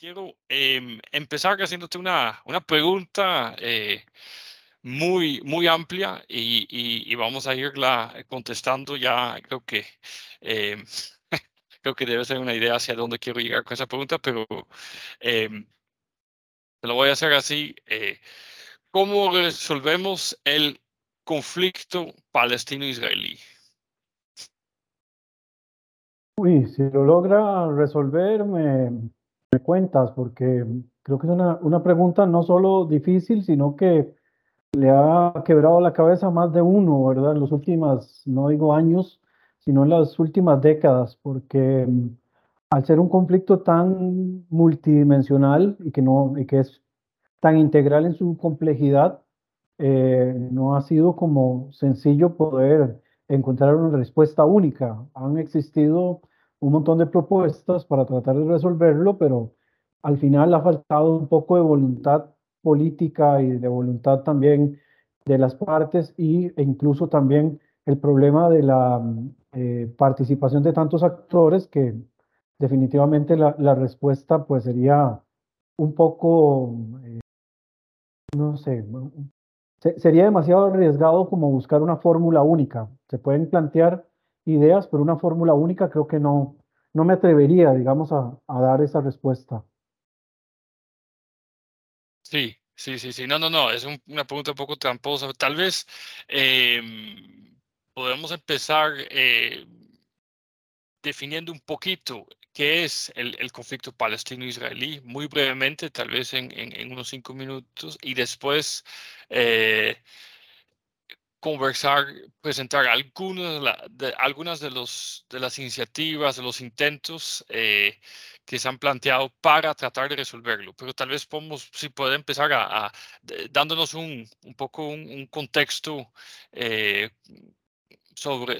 quiero em, empezar haciéndote una, una pregunta eh, muy, muy amplia y, y, vamos a irla contestando ya. Creo que, em, creo que debe ser una idea hacia dónde quiero llegar con esa pregunta, pero em, lo voy a hacer así. Eh, ¿Cómo resolvemos el conflicto palestino-israelí? Uy, si lo logra resolver, me, me cuentas, porque creo que es una, una pregunta no solo difícil, sino que le ha quebrado la cabeza a más de uno, ¿verdad? En los últimos, no digo años, sino en las últimas décadas, porque mm, al ser un conflicto tan multidimensional y que, no, y que es tan integral en su complejidad, eh, no ha sido como sencillo poder encontrar una respuesta única. Han existido un montón de propuestas para tratar de resolverlo, pero al final ha faltado un poco de voluntad política y de voluntad también de las partes y, e incluso también el problema de la eh, participación de tantos actores que definitivamente la, respuesta pues sería un poco, eh, no sé, sería demasiado arriesgado como buscar una fórmula única. Se pueden plantear ideas, pero una fórmula única creo que no, no me atrevería, digamos, a, a dar esa respuesta. Sí, sí, sí, sí. No, no, no, es una pregunta un poco tramposa. Tal vez em, podemos empezar eh, definiendo un poquito qué es el, el conflicto palestino-israelí, muy brevemente, tal vez en, en, unos cinco minutos, y después eh, conversar, presentar algunas de, los, de las iniciativas, de los intentos eh, que se han planteado para tratar de resolverlo. Pero tal vez podemos, si puede empezar a, dándonos un, poco un, contexto eh, sobre,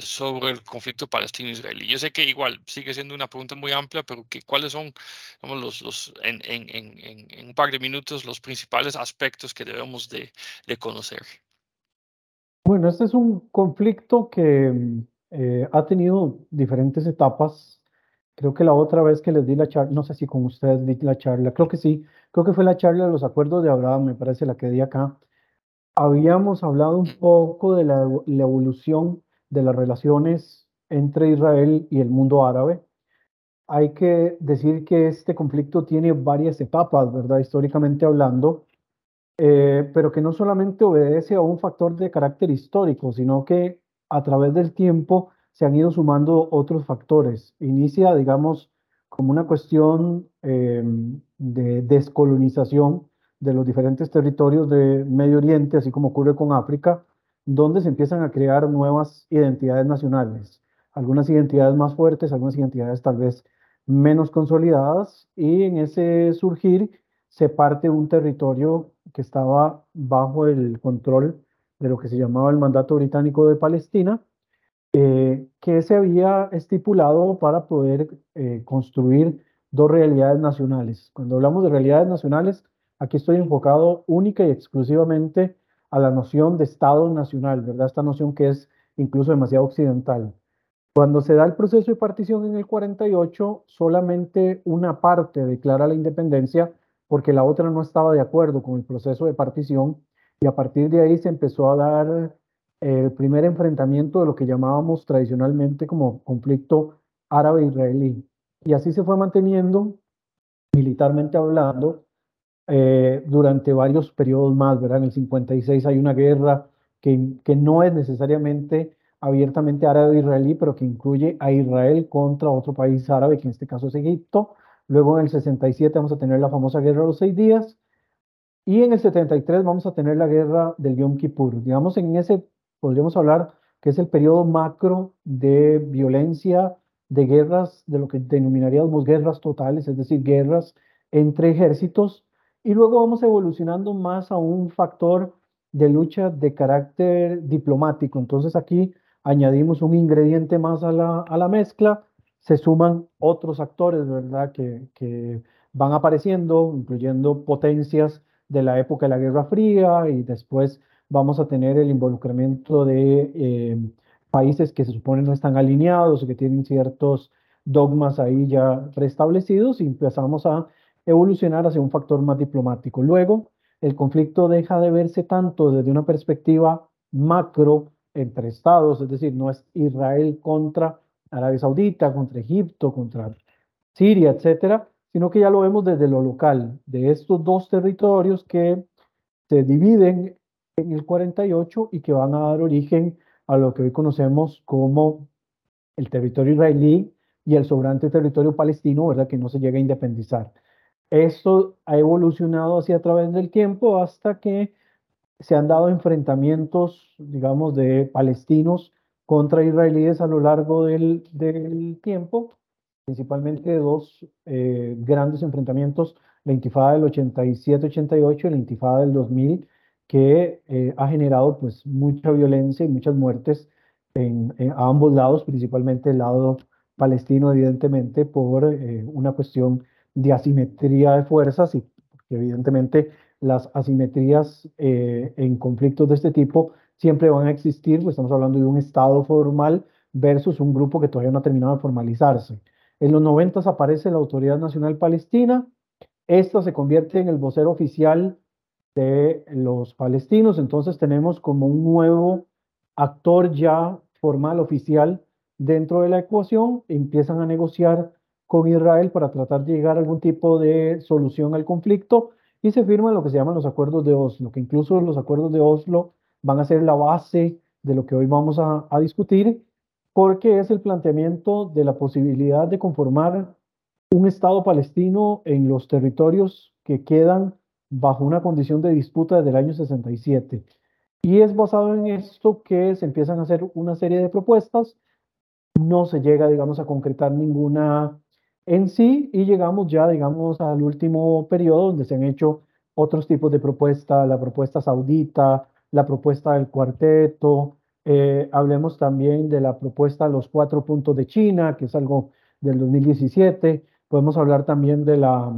el conflicto palestino-israelí. Yo sé que igual sigue siendo una pregunta muy amplia, pero que, ¿cuáles son los, los, en, en, en, en, un par de minutos los principales aspectos que debemos de, de conocer? Bueno, este es un conflicto que eh, ha tenido diferentes etapas. Creo que la otra vez que les di la charla, no sé si con ustedes di la charla, creo que sí, creo que fue la charla de los acuerdos de Abraham, me parece la que di acá. Habíamos hablado un poco de la, la evolución de las relaciones entre Israel y el mundo árabe. Hay que decir que este conflicto tiene varias etapas, ¿verdad? Históricamente hablando. Eh, pero que no solamente obedece a un factor de carácter histórico, sino que a través del tiempo se han ido sumando otros factores. Inicia, digamos, como una cuestión eh, de descolonización de los diferentes territorios de Medio Oriente, así como ocurre con África, donde se empiezan a crear nuevas identidades nacionales, algunas identidades más fuertes, algunas identidades tal vez menos consolidadas, y en ese surgir se parte un territorio que estaba bajo el control de lo que se llamaba el mandato británico de Palestina, eh, que se había estipulado para poder eh, construir dos realidades nacionales. Cuando hablamos de realidades nacionales, aquí estoy enfocado única y exclusivamente a la noción de Estado nacional, ¿verdad? Esta noción que es incluso demasiado occidental. Cuando se da el proceso de partición en el 48, solamente una parte declara la independencia porque la otra no estaba de acuerdo con el proceso de partición y a partir de ahí se empezó a dar eh, el primer enfrentamiento de lo que llamábamos tradicionalmente como conflicto árabe-israelí. Y así se fue manteniendo, militarmente hablando, eh, durante varios periodos más, ¿verdad? En el 56 hay una guerra que, que no es necesariamente abiertamente árabe-israelí, pero que incluye a Israel contra otro país árabe, que en este caso es Egipto, Luego en el 67 vamos a tener la famosa guerra de los seis días. Y en el 73 vamos a tener la guerra del Yom Kippur. Digamos, en ese podríamos hablar que es el periodo macro de violencia, de guerras, de lo que denominaríamos guerras totales, es decir, guerras entre ejércitos. Y luego vamos evolucionando más a un factor de lucha de carácter diplomático. Entonces aquí añadimos un ingrediente más a la, a la mezcla se suman otros actores, ¿verdad?, que, que van apareciendo, incluyendo potencias de la época de la Guerra Fría y después vamos a tener el involucramiento de eh, países que se supone no están alineados o que tienen ciertos dogmas ahí ya preestablecidos y empezamos a evolucionar hacia un factor más diplomático. Luego, el conflicto deja de verse tanto desde una perspectiva macro entre estados, es decir, no es Israel contra Arabia Saudita, contra Egipto, contra Siria, etcétera, sino que ya lo vemos desde lo local, de estos dos territorios que se dividen en el 48 y que van a dar origen a lo que hoy conocemos como el territorio israelí y el sobrante territorio palestino, ¿verdad? Que no se llega a independizar. Esto ha evolucionado así a través del tiempo hasta que se han dado enfrentamientos, digamos, de palestinos contra israelíes a lo largo del, del tiempo, principalmente dos eh, grandes enfrentamientos, la intifada del 87-88 y la intifada del 2000, que eh, ha generado pues mucha violencia y muchas muertes en, a ambos lados, principalmente el lado palestino, evidentemente, por eh, una cuestión de asimetría de fuerzas y porque evidentemente las asimetrías eh, en conflictos de este tipo siempre van a existir, pues estamos hablando de un Estado formal versus un grupo que todavía no ha terminado de formalizarse. En los 90 aparece la Autoridad Nacional Palestina, esta se convierte en el vocero oficial de los palestinos, entonces tenemos como un nuevo actor ya formal, oficial, dentro de la ecuación, empiezan a negociar con Israel para tratar de llegar a algún tipo de solución al conflicto y se firman lo que se llaman los acuerdos de Oslo, que incluso los acuerdos de Oslo van a ser la base de lo que hoy vamos a, discutir, porque es el planteamiento de la posibilidad de conformar un Estado palestino en los territorios que quedan bajo una condición de disputa desde el año 67. Y es basado en esto que se empiezan a hacer una serie de propuestas, no se llega, digamos, a concretar ninguna en sí y llegamos ya, digamos, al último periodo donde se han hecho otros tipos de propuestas, la propuesta saudita, la propuesta del cuarteto, eh, hablemos también de la propuesta de los cuatro puntos de China, que es algo del 2017, podemos hablar también de la,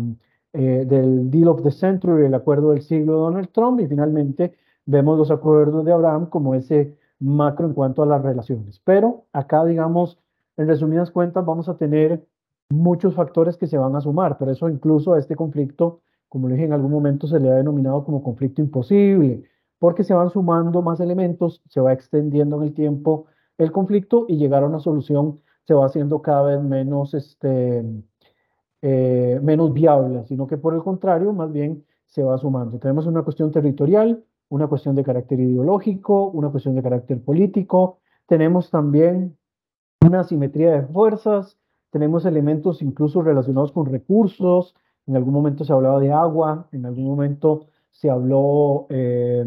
eh, del Deal of the Century, el acuerdo del siglo de Donald Trump, y finalmente vemos los acuerdos de Abraham como ese macro en cuanto a las relaciones. Pero acá, digamos, en resumidas cuentas, vamos a tener muchos factores que se van a sumar, pero eso incluso a este conflicto, como le dije en algún momento, se le ha denominado como conflicto imposible, porque se van sumando más elementos, se va extendiendo en el tiempo el conflicto y llegar a una solución se va haciendo cada vez menos, este, eh, menos viable, sino que por el contrario, más bien se va sumando. Tenemos una cuestión territorial, una cuestión de carácter ideológico, una cuestión de carácter político, tenemos también una asimetría de fuerzas, tenemos elementos incluso relacionados con recursos, en algún momento se hablaba de agua, en algún momento se habló eh,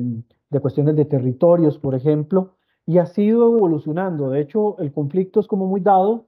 de cuestiones de territorios, por ejemplo, y ha sido evolucionando. De hecho, el conflicto es como muy dado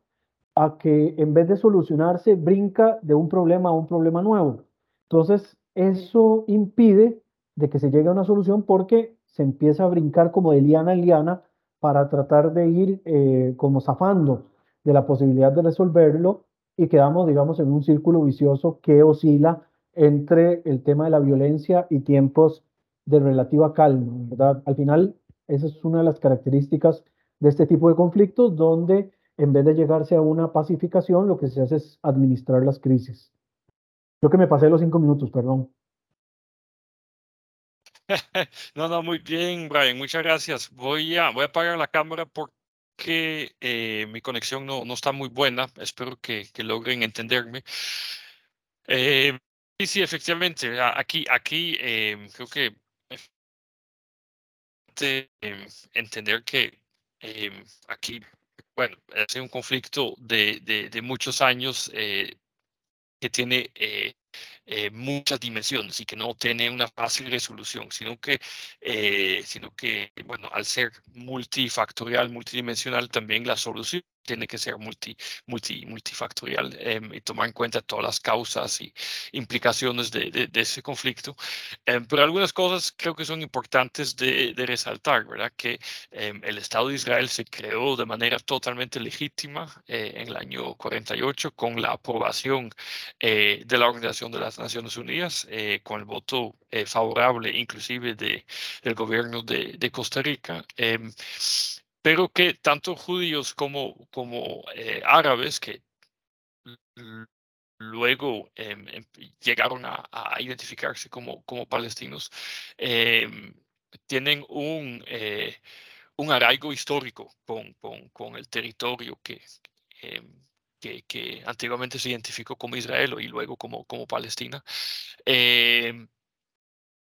a que en vez de solucionarse, brinca de un problema a un problema nuevo. Entonces, eso impide de que se llegue a una solución porque se empieza a brincar como de liana en liana para tratar de ir eh, como zafando de la posibilidad de resolverlo y quedamos, digamos, en un círculo vicioso que oscila entre el tema de la violencia y tiempos de relativa calma, ¿verdad? Al final, esa es una de las características de este tipo de conflictos, donde en vez de llegarse a una pacificación, lo que se hace es administrar las crisis. Creo que me pasé los cinco minutos, perdón. No, no, muy bien, Brian, muchas gracias. Voy a, voy a apagar la cámara porque eh, mi conexión no, no está muy buena. Espero que, que logren entenderme. Eh, sí, sí, efectivamente. Aquí, aquí eh, creo que entender que aquí, bueno, es un conflicto de, de, de muchos años que tiene eh, muchas dimensiones y que no tiene una fácil resolución, sino que, eh, sino que, bueno, al ser multifactorial, multidimensional, también la solución tiene que ser multi, multi, multifactorial em, y tomar en cuenta todas las causas y implicaciones de, de, ese conflicto. Em, pero algunas cosas creo que son importantes de, de resaltar, ¿verdad? Que em, el Estado de Israel se creó de manera totalmente legítima eh, en el año 48 con la aprobación eh, de la Organización de las Naciones Unidas, eh, con el voto favorable inclusive de, del gobierno de, de Costa Rica pero que tanto judíos como, como eh, árabes, que luego em, em, llegaron a, identificarse como, como palestinos, em, tienen un, eh, un arraigo histórico con, con, con el territorio que, que, que, antiguamente se identificó como Israel y luego como, como Palestina.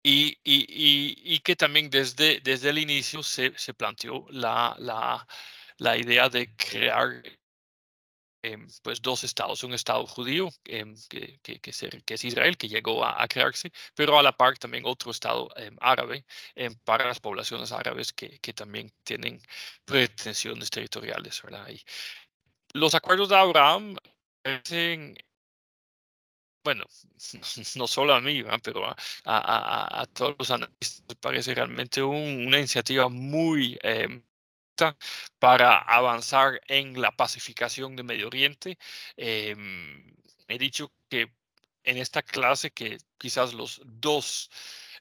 Y, y, y, que también desde, desde el inicio se, se planteó la, la, la, idea de crear em, pues dos estados, un estado judío em, que, que, que, es Israel, que llegó a, crearse, pero a la par también otro estado em, árabe para las poblaciones árabes que, que también tienen pretensiones territoriales. ¿verdad? Y los acuerdos de Abraham parecen bueno, no solo a mí, pero a, todos los analistas, parece realmente una iniciativa muy eh, para avanzar en la pacificación de Medio Oriente. Em, he dicho que en esta clase que quizás los dos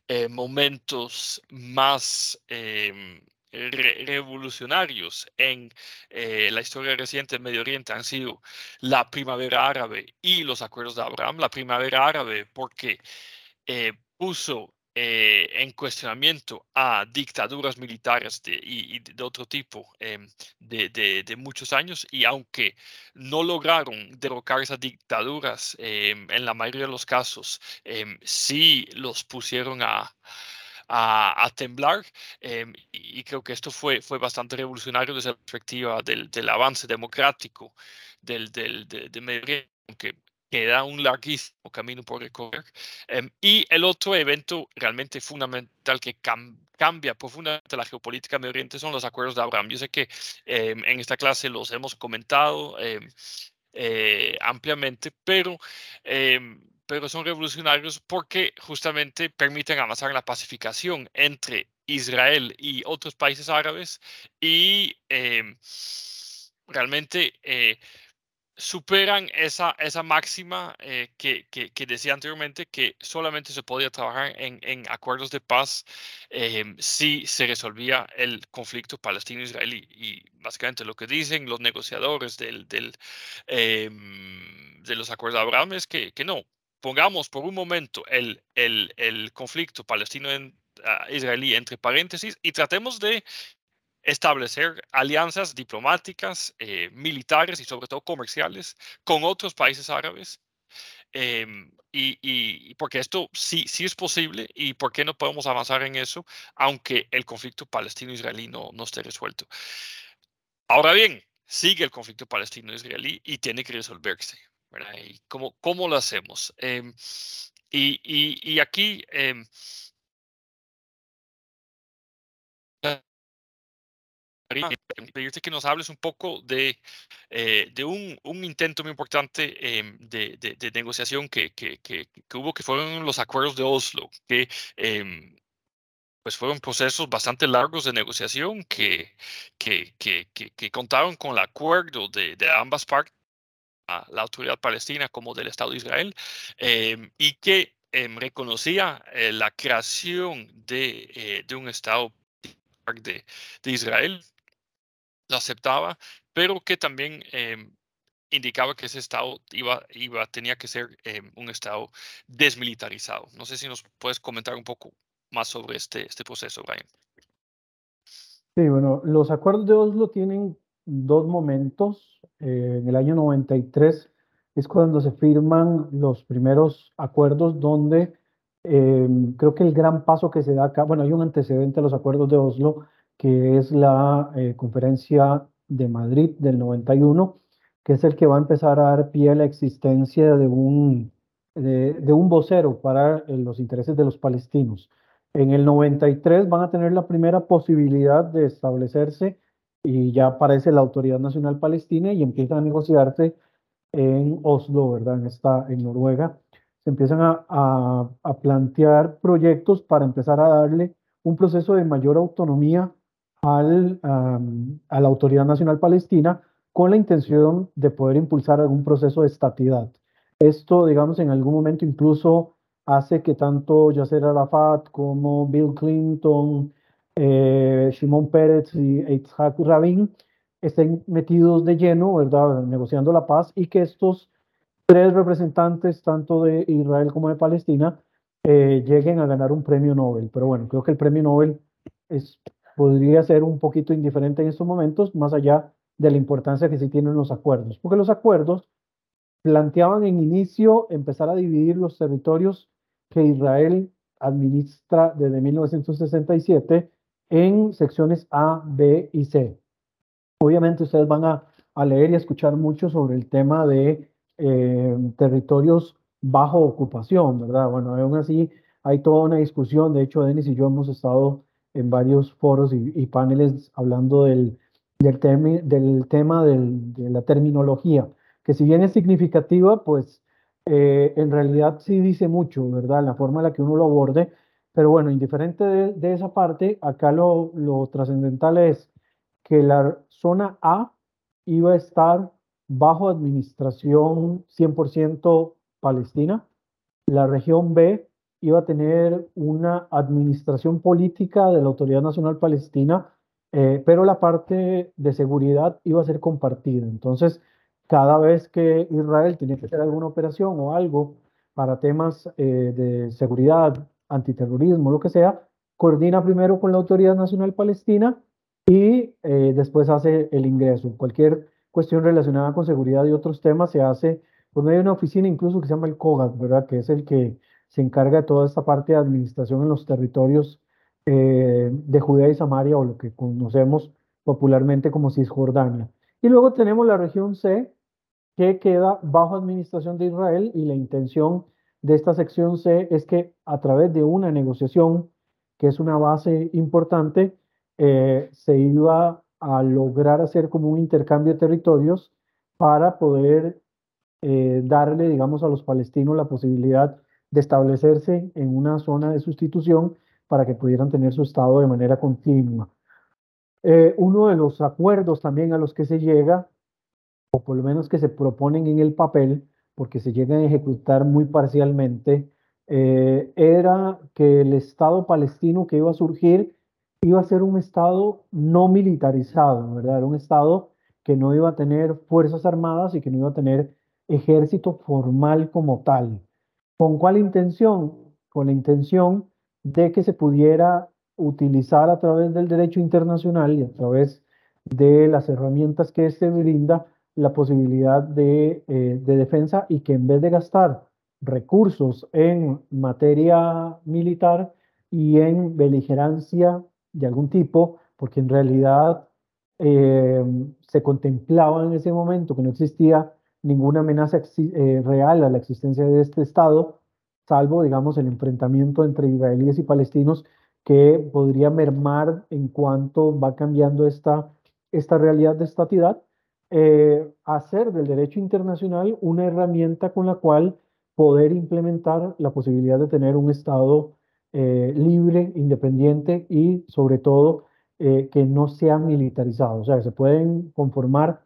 eh, momentos más revolucionarios en eh, la historia reciente del Medio Oriente han sido la primavera árabe y los acuerdos de Abraham. La primavera árabe porque eh, puso eh, en cuestionamiento a dictaduras militares de, y, de otro tipo em, de, de, muchos años y aunque no lograron derrocar esas dictaduras em, en la mayoría de los casos, em, sí los pusieron a, a, temblar em, y, creo que esto fue, fue bastante revolucionario desde la perspectiva del, del avance democrático del, del, de, Medio Oriente, aunque queda un larguísimo camino por recorrer. Em, y el otro evento realmente fundamental que cambia profundamente la geopolítica Medio Oriente son los acuerdos de Abraham. Yo sé que em, en esta clase los hemos comentado eh, ampliamente, pero pero son revolucionarios porque justamente permiten avanzar la pacificación entre Israel y otros países árabes y em, realmente eh, superan esa, esa máxima eh, que, que, decía anteriormente, que solamente se podía trabajar en, en acuerdos de paz em, si se resolvía el conflicto palestino-israelí. Y básicamente lo que dicen los negociadores del, del em, de los acuerdos de Abraham es que, que no, pongamos por un momento el, conflicto palestino-israelí entre paréntesis y tratemos de establecer alianzas diplomáticas, eh, militares y sobre todo comerciales con otros países árabes. Em, y, porque esto sí, es posible y por qué no podemos avanzar en eso, aunque el conflicto palestino-israelí no, no esté resuelto. Ahora bien, sigue el conflicto palestino-israelí y tiene que resolverse. ¿Cómo, cómo lo hacemos? Em, y, y, aquí... Eh, pedirte que nos hables un poco de, eh, de un, un, intento muy importante em, de, de, negociación que, que, que, hubo, que fueron los acuerdos de Oslo, que em, pues fueron procesos bastante largos de negociación que, que, que, que contaron con el acuerdo de, de ambas partes la autoridad palestina como del Estado de Israel em, y que em, reconocía eh, la creación de, eh, de un Estado de, de, Israel, lo aceptaba, pero que también em, indicaba que ese Estado iba, iba, tenía que ser un Estado desmilitarizado. No sé si nos puedes comentar un poco más sobre este, este proceso, Brian. Sí, bueno, los acuerdos de Oslo tienen dos momentos. Eh, en el año 93 es cuando se firman los primeros acuerdos donde eh, creo que el gran paso que se da acá, bueno, hay un antecedente a los acuerdos de Oslo, que es la eh, conferencia de Madrid del 91, que es el que va a empezar a dar pie a la existencia de un, de, de un vocero para los intereses de los palestinos. En el 93 van a tener la primera posibilidad de establecerse y ya aparece la Autoridad Nacional Palestina y empiezan a negociarse en Oslo, ¿verdad? En, esta, en Noruega. Se empiezan a, a, plantear proyectos para empezar a darle un proceso de mayor autonomía al, a la Autoridad Nacional Palestina con la intención de poder impulsar algún proceso de estatidad. Esto, digamos, en algún momento incluso hace que tanto Yasser Arafat como Bill Clinton, eh, Shimon Peretz y Yitzhak Rabin estén metidos de lleno, ¿verdad?, negociando la paz y que estos tres representantes, tanto de Israel como de Palestina, eh, lleguen a ganar un premio Nobel. Pero bueno, creo que el premio Nobel es, podría ser un poquito indiferente en estos momentos, más allá de la importancia que sí tienen los acuerdos, porque los acuerdos planteaban en inicio empezar a dividir los territorios que Israel administra desde 1967 en secciones A, B y C. Obviamente ustedes van a, a leer y escuchar mucho sobre el tema de eh, territorios bajo ocupación, ¿verdad? Bueno, aún así hay toda una discusión, de hecho Denis y yo hemos estado en varios foros y, paneles hablando del, del, del tema de la terminología, que si bien es significativa, pues eh, en realidad sí dice mucho, ¿verdad? La forma en la que uno lo aborde, pero bueno, indiferente de, de esa parte, acá lo, lo trascendental es que la zona A iba a estar bajo administración 100% palestina. La región B iba a tener una administración política de la Autoridad Nacional Palestina, eh, pero la parte de seguridad iba a ser compartida. Entonces, cada vez que Israel tenía que hacer alguna operación o algo para temas eh, de seguridad, antiterrorismo, lo que sea, coordina primero con la Autoridad Nacional Palestina y eh, después hace el ingreso. Cualquier cuestión relacionada con seguridad y otros temas se hace por medio de una oficina incluso que se llama el COGAT, ¿verdad? Que es el que se encarga de toda esta parte de administración en los territorios eh, de Judea y Samaria o lo que conocemos popularmente como Cisjordania. Y luego tenemos la región C, que queda bajo administración de Israel y la intención de esta sección C es que a través de una negociación, que es una base importante, eh, se iba a lograr hacer como un intercambio de territorios para poder eh, darle, digamos, a los palestinos la posibilidad de establecerse en una zona de sustitución para que pudieran tener su estado de manera continua. Eh, uno de los acuerdos también a los que se llega, o por lo menos que se proponen en el papel, porque se llegan a ejecutar muy parcialmente, eh, era que el Estado palestino que iba a surgir iba a ser un Estado no militarizado, ¿verdad? Era un Estado que no iba a tener fuerzas armadas y que no iba a tener ejército formal como tal. ¿Con cuál intención? Con la intención de que se pudiera utilizar a través del derecho internacional y a través de las herramientas que éste brinda la posibilidad de, eh, de defensa y que en vez de gastar recursos en materia militar y en beligerancia de algún tipo, porque en realidad eh, se contemplaba en ese momento que no existía ninguna amenaza eh, real a la existencia de este Estado, salvo, digamos, el enfrentamiento entre israelíes y palestinos que podría mermar en cuanto va cambiando esta, esta realidad de estatidad, eh, hacer del derecho internacional una herramienta con la cual poder implementar la posibilidad de tener un Estado eh, libre, independiente y sobre todo eh, que no sea militarizado. O sea, se pueden conformar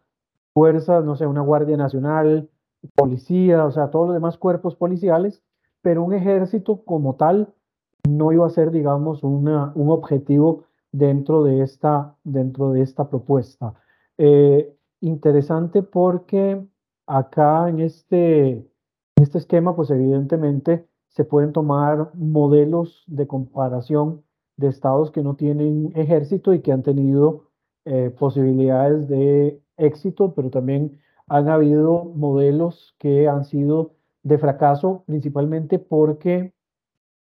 fuerzas, no sé, una Guardia Nacional, policía, o sea, todos los demás cuerpos policiales, pero un ejército como tal no iba a ser, digamos, un objetivo dentro de esta, dentro de esta propuesta. Interesante porque acá en este, este esquema, pues evidentemente se pueden tomar modelos de comparación de estados que no tienen ejército y que han tenido eh, posibilidades de éxito, pero también han habido modelos que han sido de fracaso, principalmente porque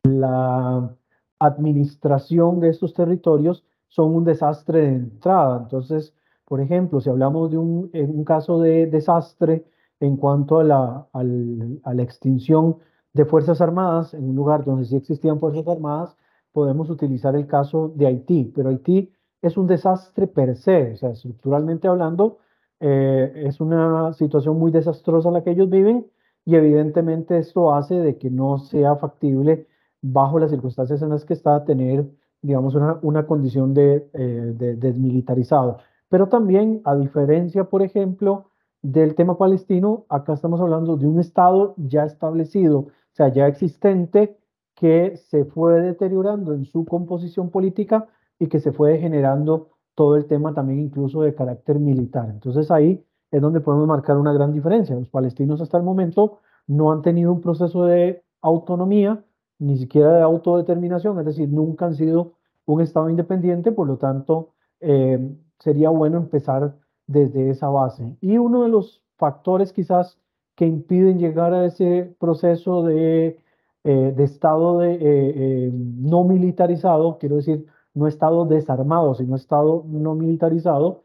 la administración de estos territorios son un desastre de entrada. Entonces, por ejemplo, si hablamos de un, un caso de desastre en cuanto a la, a la extinción de Fuerzas Armadas, en un lugar donde sí existían Fuerzas Armadas, podemos utilizar el caso de Haití, pero Haití es un desastre per se, o sea, estructuralmente hablando, eh, es una situación muy desastrosa la que ellos viven y evidentemente esto hace de que no sea factible bajo las circunstancias en las que está tener, digamos, una, una condición de, eh, de desmilitarizado. Pero también, a diferencia, por ejemplo, del tema palestino, acá estamos hablando de un Estado ya establecido, o sea, ya existente, que se fue deteriorando en su composición política y que se fue generando todo el tema también incluso de carácter militar. Entonces ahí es donde podemos marcar una gran diferencia. Los palestinos hasta el momento no han tenido un proceso de autonomía, ni siquiera de autodeterminación, es decir, nunca han sido un Estado independiente, por lo tanto, eh, sería bueno empezar desde esa base. Y uno de los factores quizás que impiden llegar a ese proceso de, eh, Estado de, eh, no militarizado, quiero decir, no Estado desarmado, sino Estado no militarizado,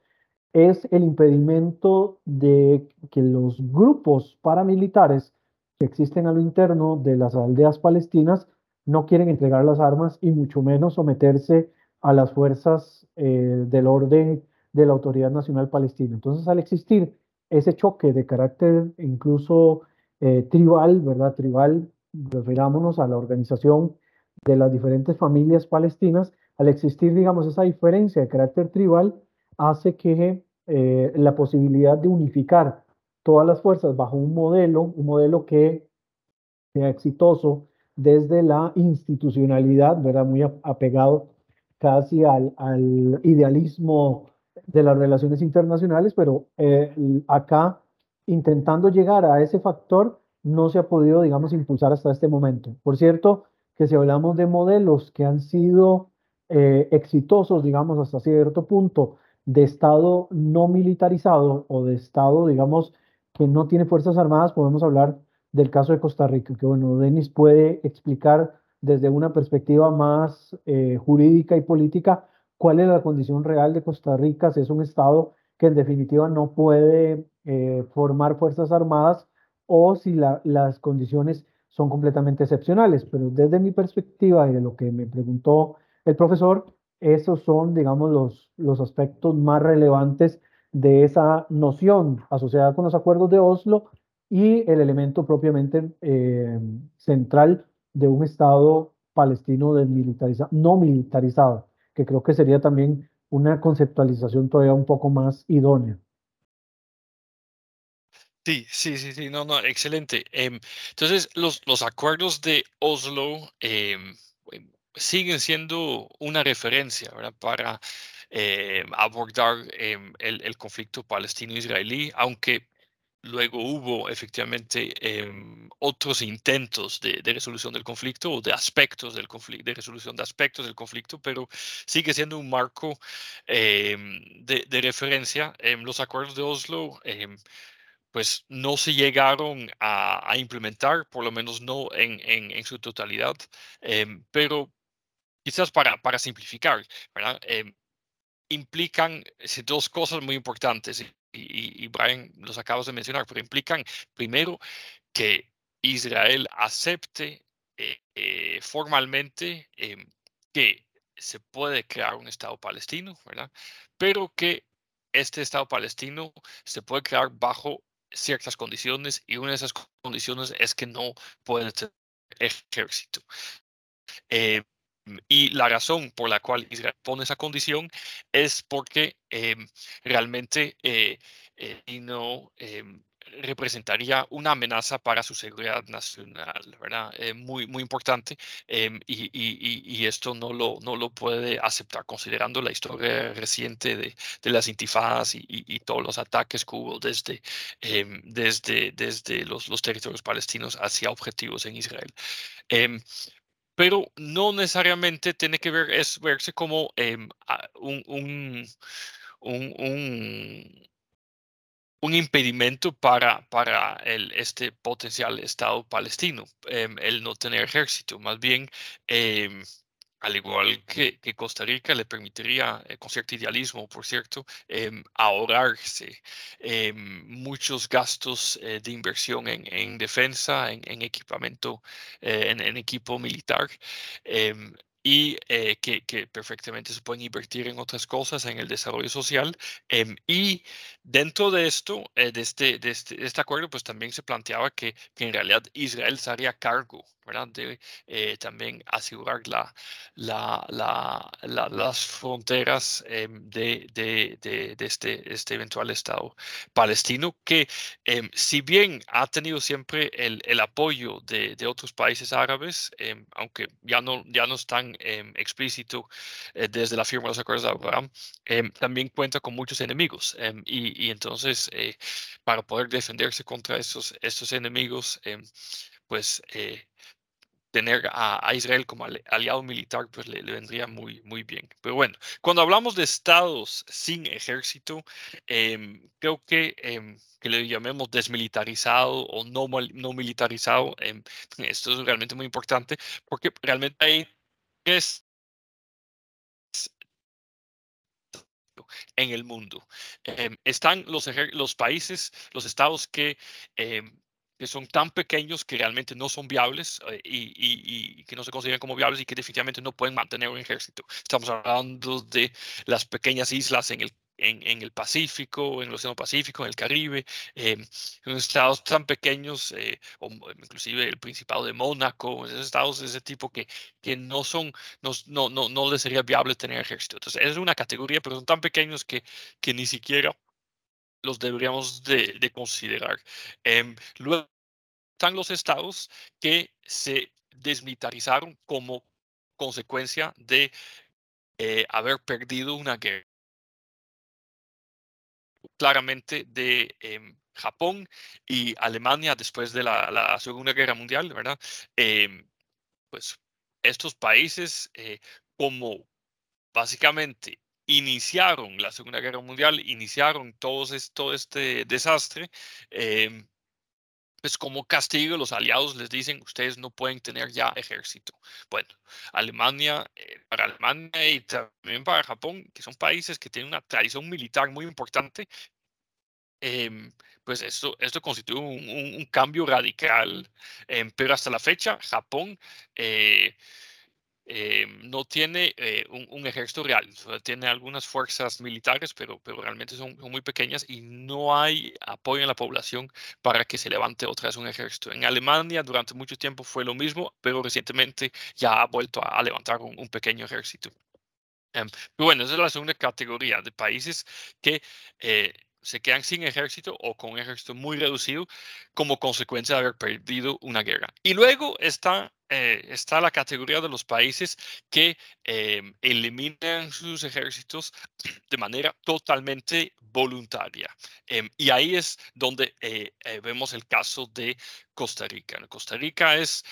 es el impedimento de que los grupos paramilitares que existen a lo interno de las aldeas palestinas no quieren entregar las armas y mucho menos someterse a las fuerzas eh, del orden de la Autoridad Nacional Palestina. Entonces, al existir ese choque de carácter incluso eh, tribal, ¿verdad? Tribal, referámonos a la organización de las diferentes familias palestinas, al existir, digamos, esa diferencia de carácter tribal, hace que eh, la posibilidad de unificar todas las fuerzas bajo un modelo, un modelo que sea exitoso desde la institucionalidad, ¿verdad? Muy apegado casi al, al idealismo de las relaciones internacionales, pero eh, acá intentando llegar a ese factor no se ha podido, digamos, impulsar hasta este momento. Por cierto, que si hablamos de modelos que han sido eh, exitosos, digamos, hasta cierto punto, de Estado no militarizado o de Estado, digamos, que no tiene Fuerzas Armadas, podemos hablar del caso de Costa Rica, que bueno, Denis puede explicar desde una perspectiva más eh, jurídica y política cuál es la condición real de Costa Rica, si es un Estado que en definitiva no puede eh, formar Fuerzas Armadas o si las condiciones son completamente excepcionales. Pero desde mi perspectiva y de lo que me preguntó el profesor, esos son, digamos, los, los aspectos más relevantes de esa noción asociada con los acuerdos de Oslo y el elemento propiamente eh, central de un Estado palestino desmilitarizado, no militarizado, que creo que sería también una conceptualización todavía un poco más idónea. Sí, sí, sí, sí, no, no, excelente. Em, entonces, los, los acuerdos de Oslo em, siguen siendo una referencia para eh, abordar em, el, conflicto palestino-israelí, aunque luego hubo efectivamente em, otros intentos de, resolución del conflicto o de aspectos del conflicto, de resolución de aspectos del conflicto, pero sigue siendo un marco em, de, referencia. en los acuerdos de Oslo pues no se llegaron a, implementar, por lo menos no en, su totalidad, pero quizás para, para simplificar, ¿verdad? Eh, implican dos cosas muy importantes, y, Brian los acabas de mencionar, pero implican primero que Israel acepte eh, eh, formalmente em, que se puede crear un Estado palestino, ¿verdad? Pero que este Estado palestino se puede crear bajo ciertas condiciones y una de esas condiciones es que no puede tener ejército. Eh, y la razón por la cual Israel pone esa condición es porque em, realmente eh, eh, no em, representaría una amenaza para su seguridad nacional, ¿verdad? Eh, muy, muy importante em, y, y, y, esto no lo, no lo puede aceptar considerando la historia reciente de, de las intifadas y, y, todos los ataques que hubo desde, desde, desde los, los territorios palestinos hacia objetivos en Israel pero no necesariamente tiene que ver, es verse como em, un, un, impedimento para, este potencial Estado palestino, em, el no tener ejército, más bien em, al igual que, Costa Rica, le permitiría, eh, con cierto idealismo, por cierto, em, ahorrarse em, muchos gastos eh, de inversión en, defensa, en, equipamiento, eh, en, equipo militar, em, y que, perfectamente se pueden invertir en otras cosas, en el desarrollo social. y dentro de esto, de, este, de, este, este, acuerdo, pues también se planteaba que, que en realidad Israel se haría cargo Debe eh, también asegurar la, las fronteras em, de, este, este, eventual Estado palestino, que em, si bien ha tenido siempre el, apoyo de, otros países árabes, em, aunque ya no, ya no es tan explícito eh, desde la firma de los acuerdos de Abraham, también cuenta con muchos enemigos. Y, entonces, eh, para poder defenderse contra estos, estos enemigos, pues tener a, Israel como aliado militar, pues le, vendría muy, muy bien. Pero bueno, cuando hablamos de estados sin ejército, em, creo que, em, que le llamemos desmilitarizado o no, no militarizado, em, esto es realmente muy importante, porque realmente hay tres en el mundo. están los, los países, los estados que que son tan pequeños que realmente no son viables eh, y, que no se consideran como viables y que definitivamente no pueden mantener un ejército. Estamos hablando de las pequeñas islas en el, en, el Pacífico, en el Océano Pacífico, en el Caribe, eh, en estados tan pequeños, eh, o inclusive el Principado de Mónaco, esos estados de ese tipo que, que no son, no, no, no, no les sería viable tener ejército. Entonces, es una categoría, pero son tan pequeños que, que ni siquiera los deberíamos de, considerar. Em, luego están los estados que se desmilitarizaron como consecuencia de eh, haber perdido una guerra. Claramente de em, Japón y Alemania después de la, Segunda Guerra Mundial, ¿verdad? Em, pues estos países, eh, como básicamente iniciaron la Segunda Guerra Mundial, iniciaron todo, todo este desastre, em, pues como castigo los aliados les dicen, ustedes no pueden tener ya ejército. Bueno, Alemania, eh, para Alemania y también para Japón, que son países que tienen una tradición militar muy importante, em, pues esto, esto constituye un, cambio radical. Em, pero hasta la fecha, Japón... Eh, no tiene eh, un, ejército real, tiene algunas fuerzas militares, pero, pero realmente son, muy pequeñas y no hay apoyo en la población para que se levante otra vez un ejército. En Alemania durante mucho tiempo fue lo mismo, pero recientemente ya ha vuelto a, levantar un, pequeño ejército. Em, bueno, esa es la segunda categoría de países que eh, se quedan sin ejército o con un ejército muy reducido como consecuencia de haber perdido una guerra. Y luego está, eh, está la categoría de los países que em, eliminan sus ejércitos de manera totalmente voluntaria. Em, y ahí es donde eh, eh, vemos el caso de Costa Rica. Costa Rica es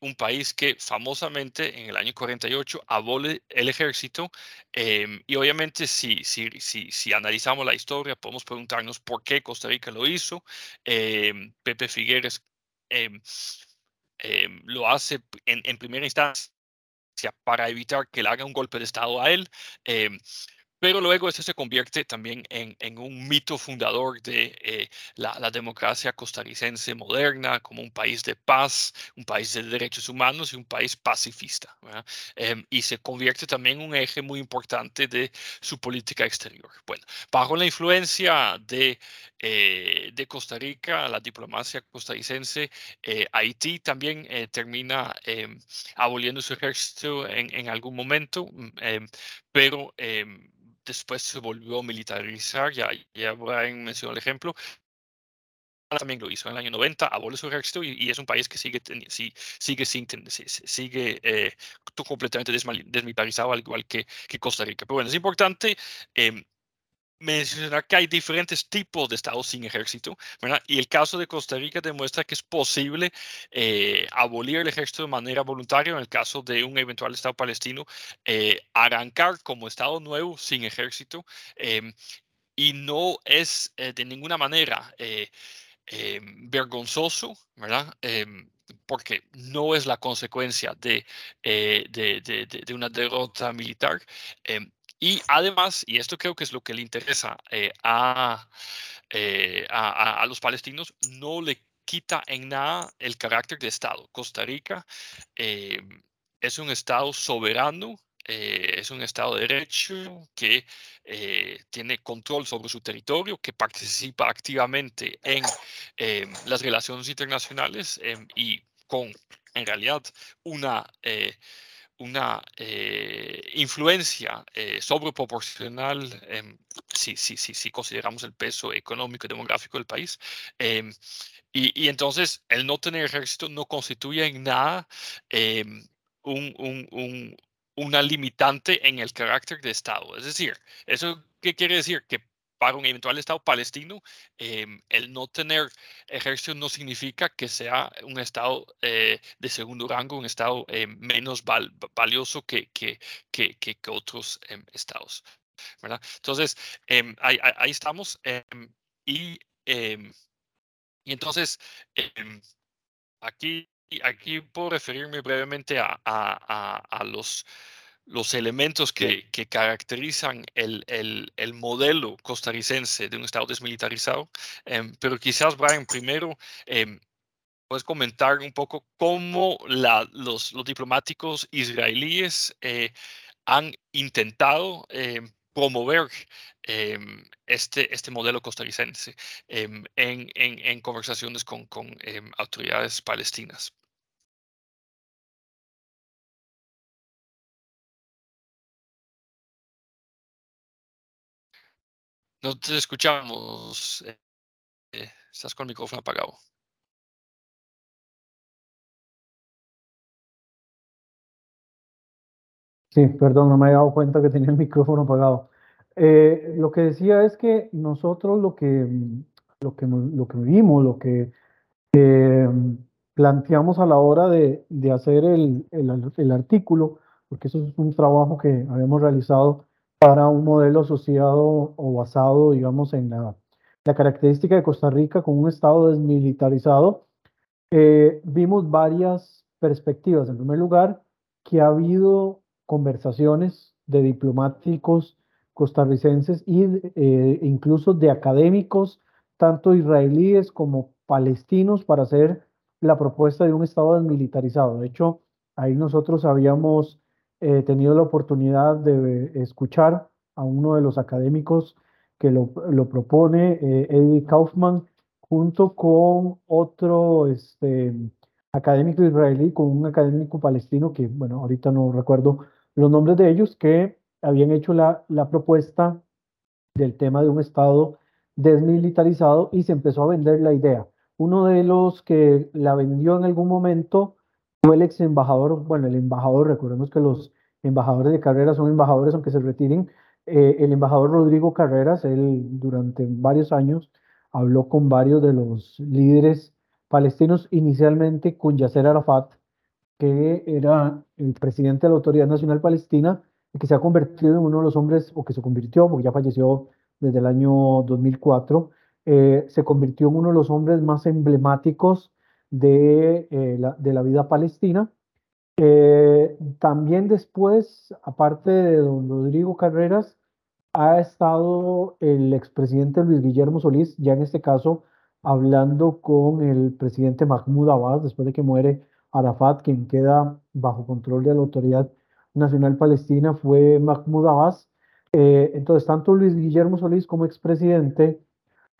un país que famosamente en el año 48 abole el ejército em, y obviamente si, si, si, si analizamos la historia podemos preguntarnos por qué Costa Rica lo hizo. Pepe Figueres em, em, lo hace en, primera instancia para evitar que le haga un golpe de Estado a él pero luego este se convierte también en, un mito fundador de eh, la, democracia costarricense moderna como un país de paz, un país de derechos humanos y un país pacifista. Em, y se convierte también en un eje muy importante de su política exterior. Bueno, bajo la influencia de, eh, de Costa Rica, la diplomacia costarricense, eh, Haití también termina em, aboliendo su ejército en, en algún momento, mm, em, pero después se volvió a militarizar, ya, ya Brian mencionó el ejemplo, también lo hizo en el año 90, abolió su ejército y, es un país que sigue, sigue, sin, sigue eh, completamente desmilitarizado, al igual que, que, Costa Rica. Pero bueno, es importante eh, mencionar que hay diferentes tipos de estados sin ejército, ¿verdad? Y el caso de Costa Rica demuestra que es posible eh, abolir el ejército de manera voluntaria en el caso de un eventual estado palestino, eh, arrancar como estado nuevo sin ejército em, y no es eh, de ninguna manera em, vergonzoso, ¿verdad? Em, porque no es la consecuencia de, una derrota militar. Y además, y esto creo que es lo que le interesa eh, eh, a, a, los palestinos, no le quita en nada el carácter de Estado. Costa Rica eh, es un Estado soberano, es un Estado de derecho que tiene control sobre su territorio, que participa activamente en las relaciones internacionales y con en realidad una, eh, una eh, influencia eh, sobreproporcional, em, si, si, si, si, consideramos el peso económico y demográfico del país. Em, y, y, entonces el no tener ejército no constituye en nada em, un, un, un, una limitante en el carácter de Estado. Es decir, ¿eso qué quiere decir? Que para un eventual Estado palestino, em, el no tener ejército no significa que sea un Estado eh, de segundo rango, un Estado eh, menos valioso que, que, que, que otros em, Estados. ¿verdad? Entonces, em, ahí, ahí, estamos. y, y entonces, aquí, aquí puedo referirme brevemente a, a, a los los elementos que, que caracterizan el, el, el, modelo costarricense de un Estado desmilitarizado. Eh, pero quizás, Brian, primero, eh, puedes comentar un poco cómo la, los, los, diplomáticos israelíes eh, han intentado promover este, este modelo costarricense en, en, en, conversaciones con, con autoridades palestinas. No te escuchamos. Eh, eh, estás con el micrófono apagado. Sí, perdón, no me había dado cuenta que tenía el micrófono apagado. Eh, lo que decía es que nosotros lo que, lo que, lo que vimos, lo que planteamos a la hora de, de hacer el, el, artículo, porque eso es un trabajo que habíamos realizado para un modelo asociado o basado, digamos, en la, la característica de Costa Rica con un Estado desmilitarizado, eh, vimos varias perspectivas. En primer lugar, que ha habido conversaciones de diplomáticos costarricenses e eh, incluso de académicos, tanto israelíes como palestinos, para hacer la propuesta de un Estado desmilitarizado. De hecho, ahí nosotros habíamos he tenido la oportunidad de escuchar a uno de los académicos que lo, propone, eh, Eddie Kaufman, junto con otro este, académico israelí, con un académico palestino, que, bueno, ahorita no recuerdo los nombres de ellos, que habían hecho la propuesta del tema de un Estado desmilitarizado y se empezó a vender la idea. Uno de los que la vendió en algún momento fue el ex embajador, bueno, el embajador, recordemos que los embajadores de carrera son embajadores aunque se retiren. Eh, el embajador Rodrigo Carreras, él durante varios años habló con varios de los líderes palestinos, inicialmente con Yasser Arafat, que era el presidente de la Autoridad Nacional Palestina y que se ha convertido en uno de los hombres, o que se convirtió, porque ya falleció desde el año 2004, eh, se convirtió en uno de los hombres más emblemáticos de, eh, la, de la vida palestina. Eh, también después, aparte de don Rodrigo Carreras, ha estado el expresidente Luis Guillermo Solís, ya en este caso hablando con el presidente Mahmoud Abbas, después de que muere Arafat, quien queda bajo control de la Autoridad Nacional Palestina, fue Mahmoud Abbas. Eh, entonces, tanto Luis Guillermo Solís como expresidente,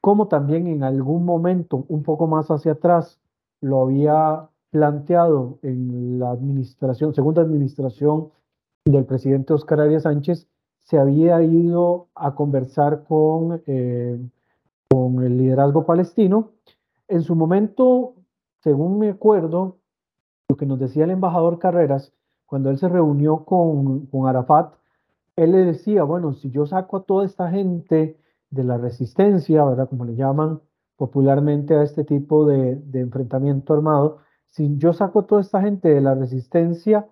como también en algún momento, un poco más hacia atrás, lo había planteado en la administración, segunda administración del presidente Oscar Arias Sánchez, se había ido a conversar con, eh, con el liderazgo palestino. En su momento, según me acuerdo, lo que nos decía el embajador Carreras, cuando él se reunió con, con Arafat, él le decía, bueno, si yo saco a toda esta gente de la resistencia, ¿verdad? Como le llaman, popularmente a este tipo de, enfrentamiento armado, si yo saco toda esta gente de la resistencia,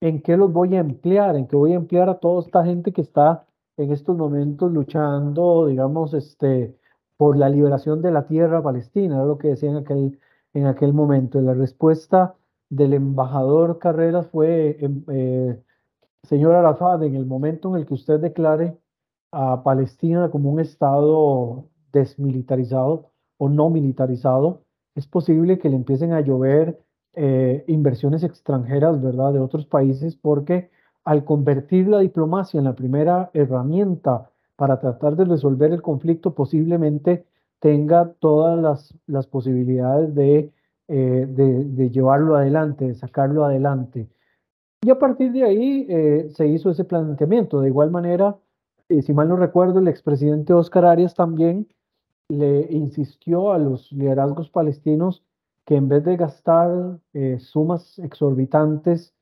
¿en qué los voy a emplear? ¿En qué voy a emplear a toda esta gente que está en estos momentos luchando, digamos, este, por la liberación de la tierra palestina? Era lo que decía en aquel, en momento. La respuesta del embajador Carreras fue, em, eh, señor Arafat, en el momento en el que usted declare a Palestina como un estado desmilitarizado, o no militarizado, es posible que le empiecen a llover eh, inversiones extranjeras, ¿verdad?, de otros países, porque al convertir la diplomacia en la primera herramienta para tratar de resolver el conflicto, posiblemente tenga todas las, las posibilidades de de, de, llevarlo adelante, de sacarlo adelante. Y a partir de ahí se hizo ese planteamiento. De igual manera, si mal no recuerdo, el expresidente Oscar Arias también le insistió a los liderazgos palestinos que en vez de gastar eh, sumas exorbitantes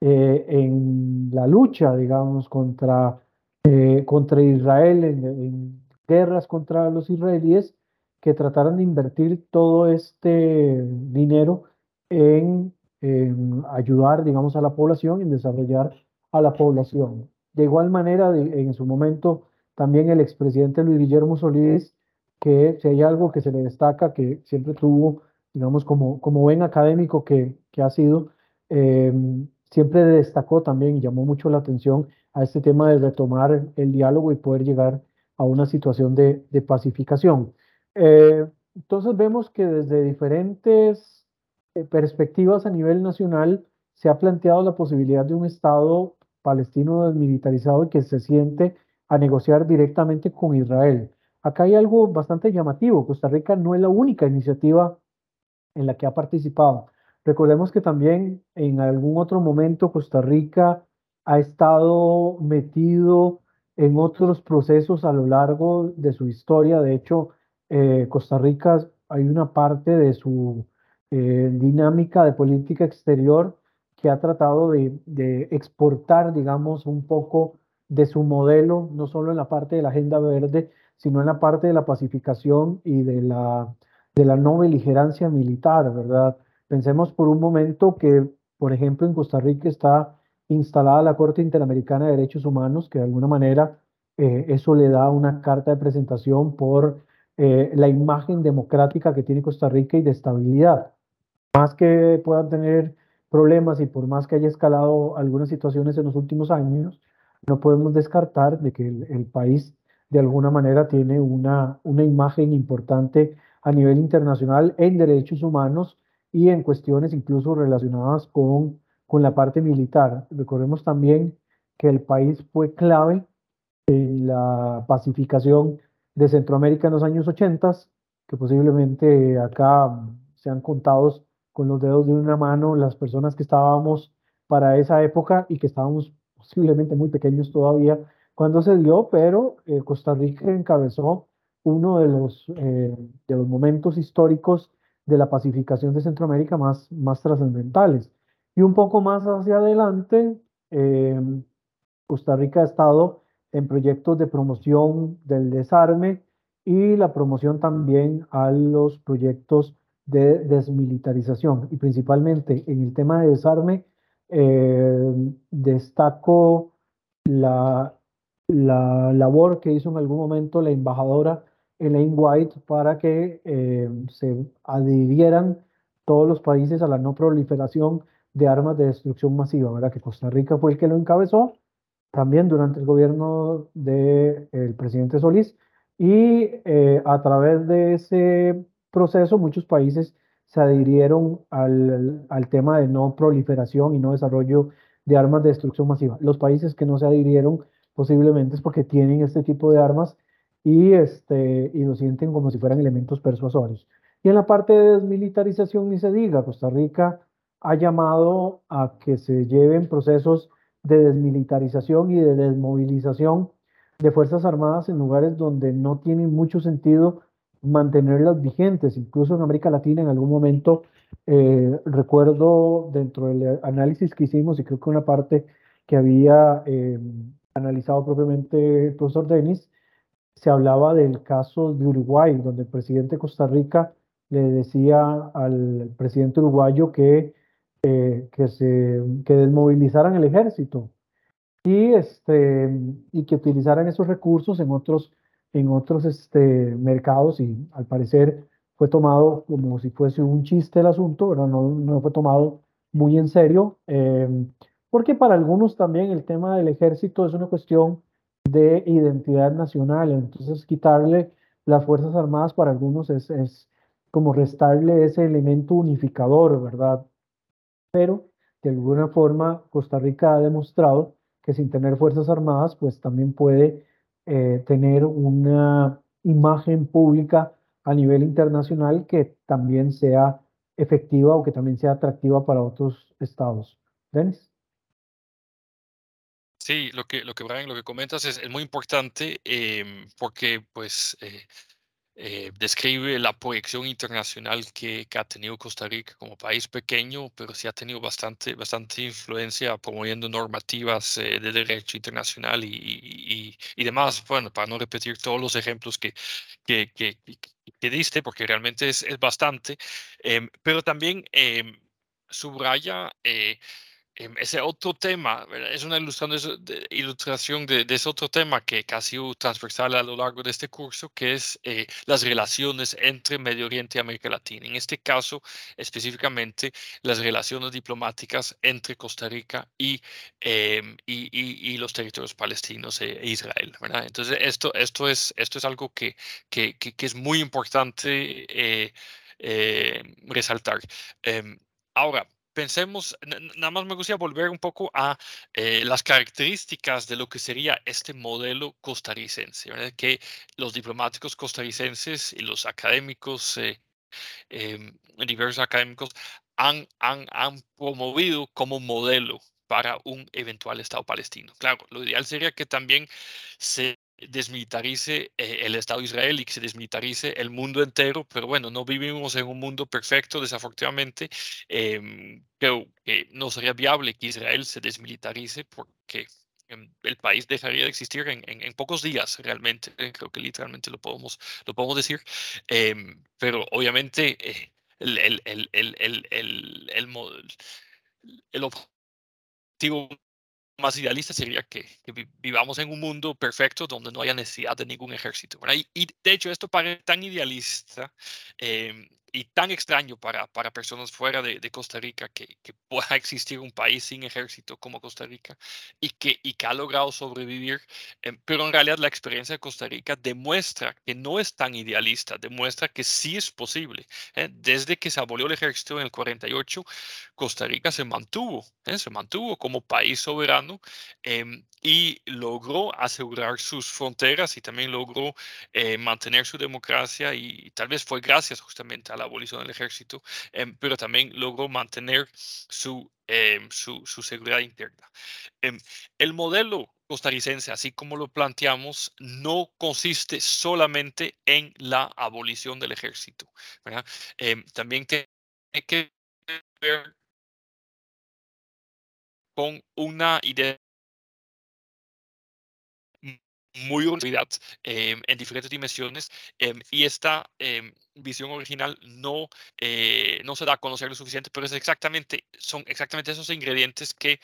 eh, en la lucha, digamos, contra, eh, contra Israel, en, guerras contra los israelíes, que trataran de invertir todo este dinero en, ayudar, digamos, a la población, en desarrollar a la población. De igual manera, en su momento, también el expresidente Luis Guillermo Solís, que si hay algo que se le destaca, que siempre tuvo, digamos, como, como buen académico que, que ha sido, eh, siempre destacó también y llamó mucho la atención a este tema de retomar el diálogo y poder llegar a una situación de, de pacificación. Eh, entonces vemos que desde diferentes eh, perspectivas a nivel nacional se ha planteado la posibilidad de un Estado palestino desmilitarizado y que se siente a negociar directamente con Israel. Acá hay algo bastante llamativo. Costa Rica no es la única iniciativa en la que ha participado. Recordemos que también en algún otro momento Costa Rica ha estado metido en otros procesos a lo largo de su historia. De hecho, eh, Costa Rica hay una parte de su eh, dinámica de política exterior que ha tratado de, exportar, digamos, un poco de su modelo, no solo en la parte de la agenda verde, sino en la parte de la pacificación y de la, de la no beligerancia militar, ¿verdad? Pensemos por un momento que, por ejemplo, en Costa Rica está instalada la Corte Interamericana de Derechos Humanos, que de alguna manera eh, eso le da una carta de presentación por eh, la imagen democrática que tiene Costa Rica y de estabilidad. Más que puedan tener problemas y por más que haya escalado algunas situaciones en los últimos años, no podemos descartar de que el, país de alguna manera tiene una, una imagen importante a nivel internacional en derechos humanos y en cuestiones incluso relacionadas con, con la parte militar. Recordemos también que el país fue clave en la pacificación de Centroamérica en los años 80, que posiblemente acá sean contados con los dedos de una mano las personas que estábamos para esa época y que estábamos posiblemente muy pequeños todavía cuando se dio, pero eh, Costa Rica encabezó uno de los, eh, de los momentos históricos de la pacificación de Centroamérica más, más trascendentales. Y un poco más hacia adelante, eh, Costa Rica ha estado en proyectos de promoción del desarme y la promoción también a los proyectos de desmilitarización y principalmente en el tema de desarme, eh, destaco la, la labor que hizo en algún momento la embajadora Elaine White para que eh, se adhirieran todos los países a la no proliferación de armas de destrucción masiva, ¿verdad? Que Costa Rica fue el que lo encabezó también durante el gobierno del presidente Solís y eh, a través de ese proceso muchos países se adhirieron al, al, tema de no proliferación y no desarrollo de armas de destrucción masiva. Los países que no se adhirieron posiblemente es porque tienen este tipo de armas y, este, y lo sienten como si fueran elementos persuasorios. Y en la parte de desmilitarización, ni se diga, Costa Rica ha llamado a que se lleven procesos de desmilitarización y de desmovilización de Fuerzas Armadas en lugares donde no tienen mucho sentido mantenerlas vigentes, incluso en América Latina en algún momento, eh, recuerdo dentro del análisis que hicimos y creo que una parte que había eh, analizado propiamente el profesor Denis, se hablaba del caso de Uruguay, donde el presidente de Costa Rica le decía al presidente uruguayo que, eh, que, se, que desmovilizaran el ejército y, este, y que utilizaran esos recursos en otros en otros este, mercados y al parecer fue tomado como si fuese un chiste el asunto, pero no, no fue tomado muy en serio, em, porque para algunos también el tema del ejército es una cuestión de identidad nacional, entonces quitarle las Fuerzas Armadas para algunos es, es como restarle ese elemento unificador, ¿verdad? Pero de alguna forma Costa Rica ha demostrado que sin tener Fuerzas Armadas, pues también puede eh, tener una imagen pública a nivel internacional que también sea efectiva o que también sea atractiva para otros estados. Denis. Sí, lo que, lo que Brian, lo que comentas es, es muy importante em, porque pues eh, eh, describe la proyección internacional que, ha tenido Costa Rica como país pequeño, pero sí ha tenido bastante, bastante influencia promoviendo normativas eh, de derecho internacional y, y, demás. Bueno, para no repetir todos los ejemplos que, que, que, que diste, porque realmente es, es bastante, em, pero también em, subraya eh, ese otro tema, es una ilustración, de, ilustración de, ese otro tema que casi transversal a lo largo de este curso, que es eh, las relaciones entre Medio Oriente y América Latina. En este caso, específicamente, las relaciones diplomáticas entre Costa Rica y, em, y, y, los territorios palestinos e Israel. ¿verdad? Entonces, esto, esto, es, esto es algo que, que, que, es muy importante eh, eh, resaltar. Em, ahora, pensemos, nada más me gustaría volver un poco a eh, las características de lo que sería este modelo costarricense, que los diplomáticos costarricenses y los académicos, eh, em, diversos académicos, han, han, han promovido como modelo para un eventual Estado palestino. Claro, lo ideal sería que también se desmilitarice eh, el Estado de Israel y que se desmilitarice el mundo entero, pero bueno, no vivimos en un mundo perfecto, desafortunadamente. Eh, creo que no sería viable que Israel se desmilitarice porque em, el país dejaría de existir en, en, en pocos días, realmente. Creo que literalmente lo podemos, lo podemos decir. Eh, pero obviamente eh, el, el, el, el objetivo más idealista sería que, vivamos en un mundo perfecto donde no haya necesidad de ningún ejército. Y, de hecho esto parece tan idealista em, y tan extraño para, para personas fuera de, Costa Rica que, pueda existir un país sin ejército como Costa Rica y que, y que ha logrado sobrevivir. Em, pero en realidad la experiencia de Costa Rica demuestra que no es tan idealista, demuestra que sí es posible. ¿eh? Desde que se abolió el ejército en el 48, Costa Rica se mantuvo, ¿eh? se mantuvo como país soberano em, y logró asegurar sus fronteras y también logró eh, mantener su democracia y, tal vez fue gracias justamente a la abolición del ejército, em, pero también logró mantener su, em, su, su, seguridad interna. Em, el modelo costarricense, así como lo planteamos, no consiste solamente en la abolición del ejército. también tiene que ver con una idea muy unidad em, en diferentes dimensiones em, y esta em, visión original no, eh, no se da a conocer lo suficiente, pero es exactamente, son exactamente esos ingredientes que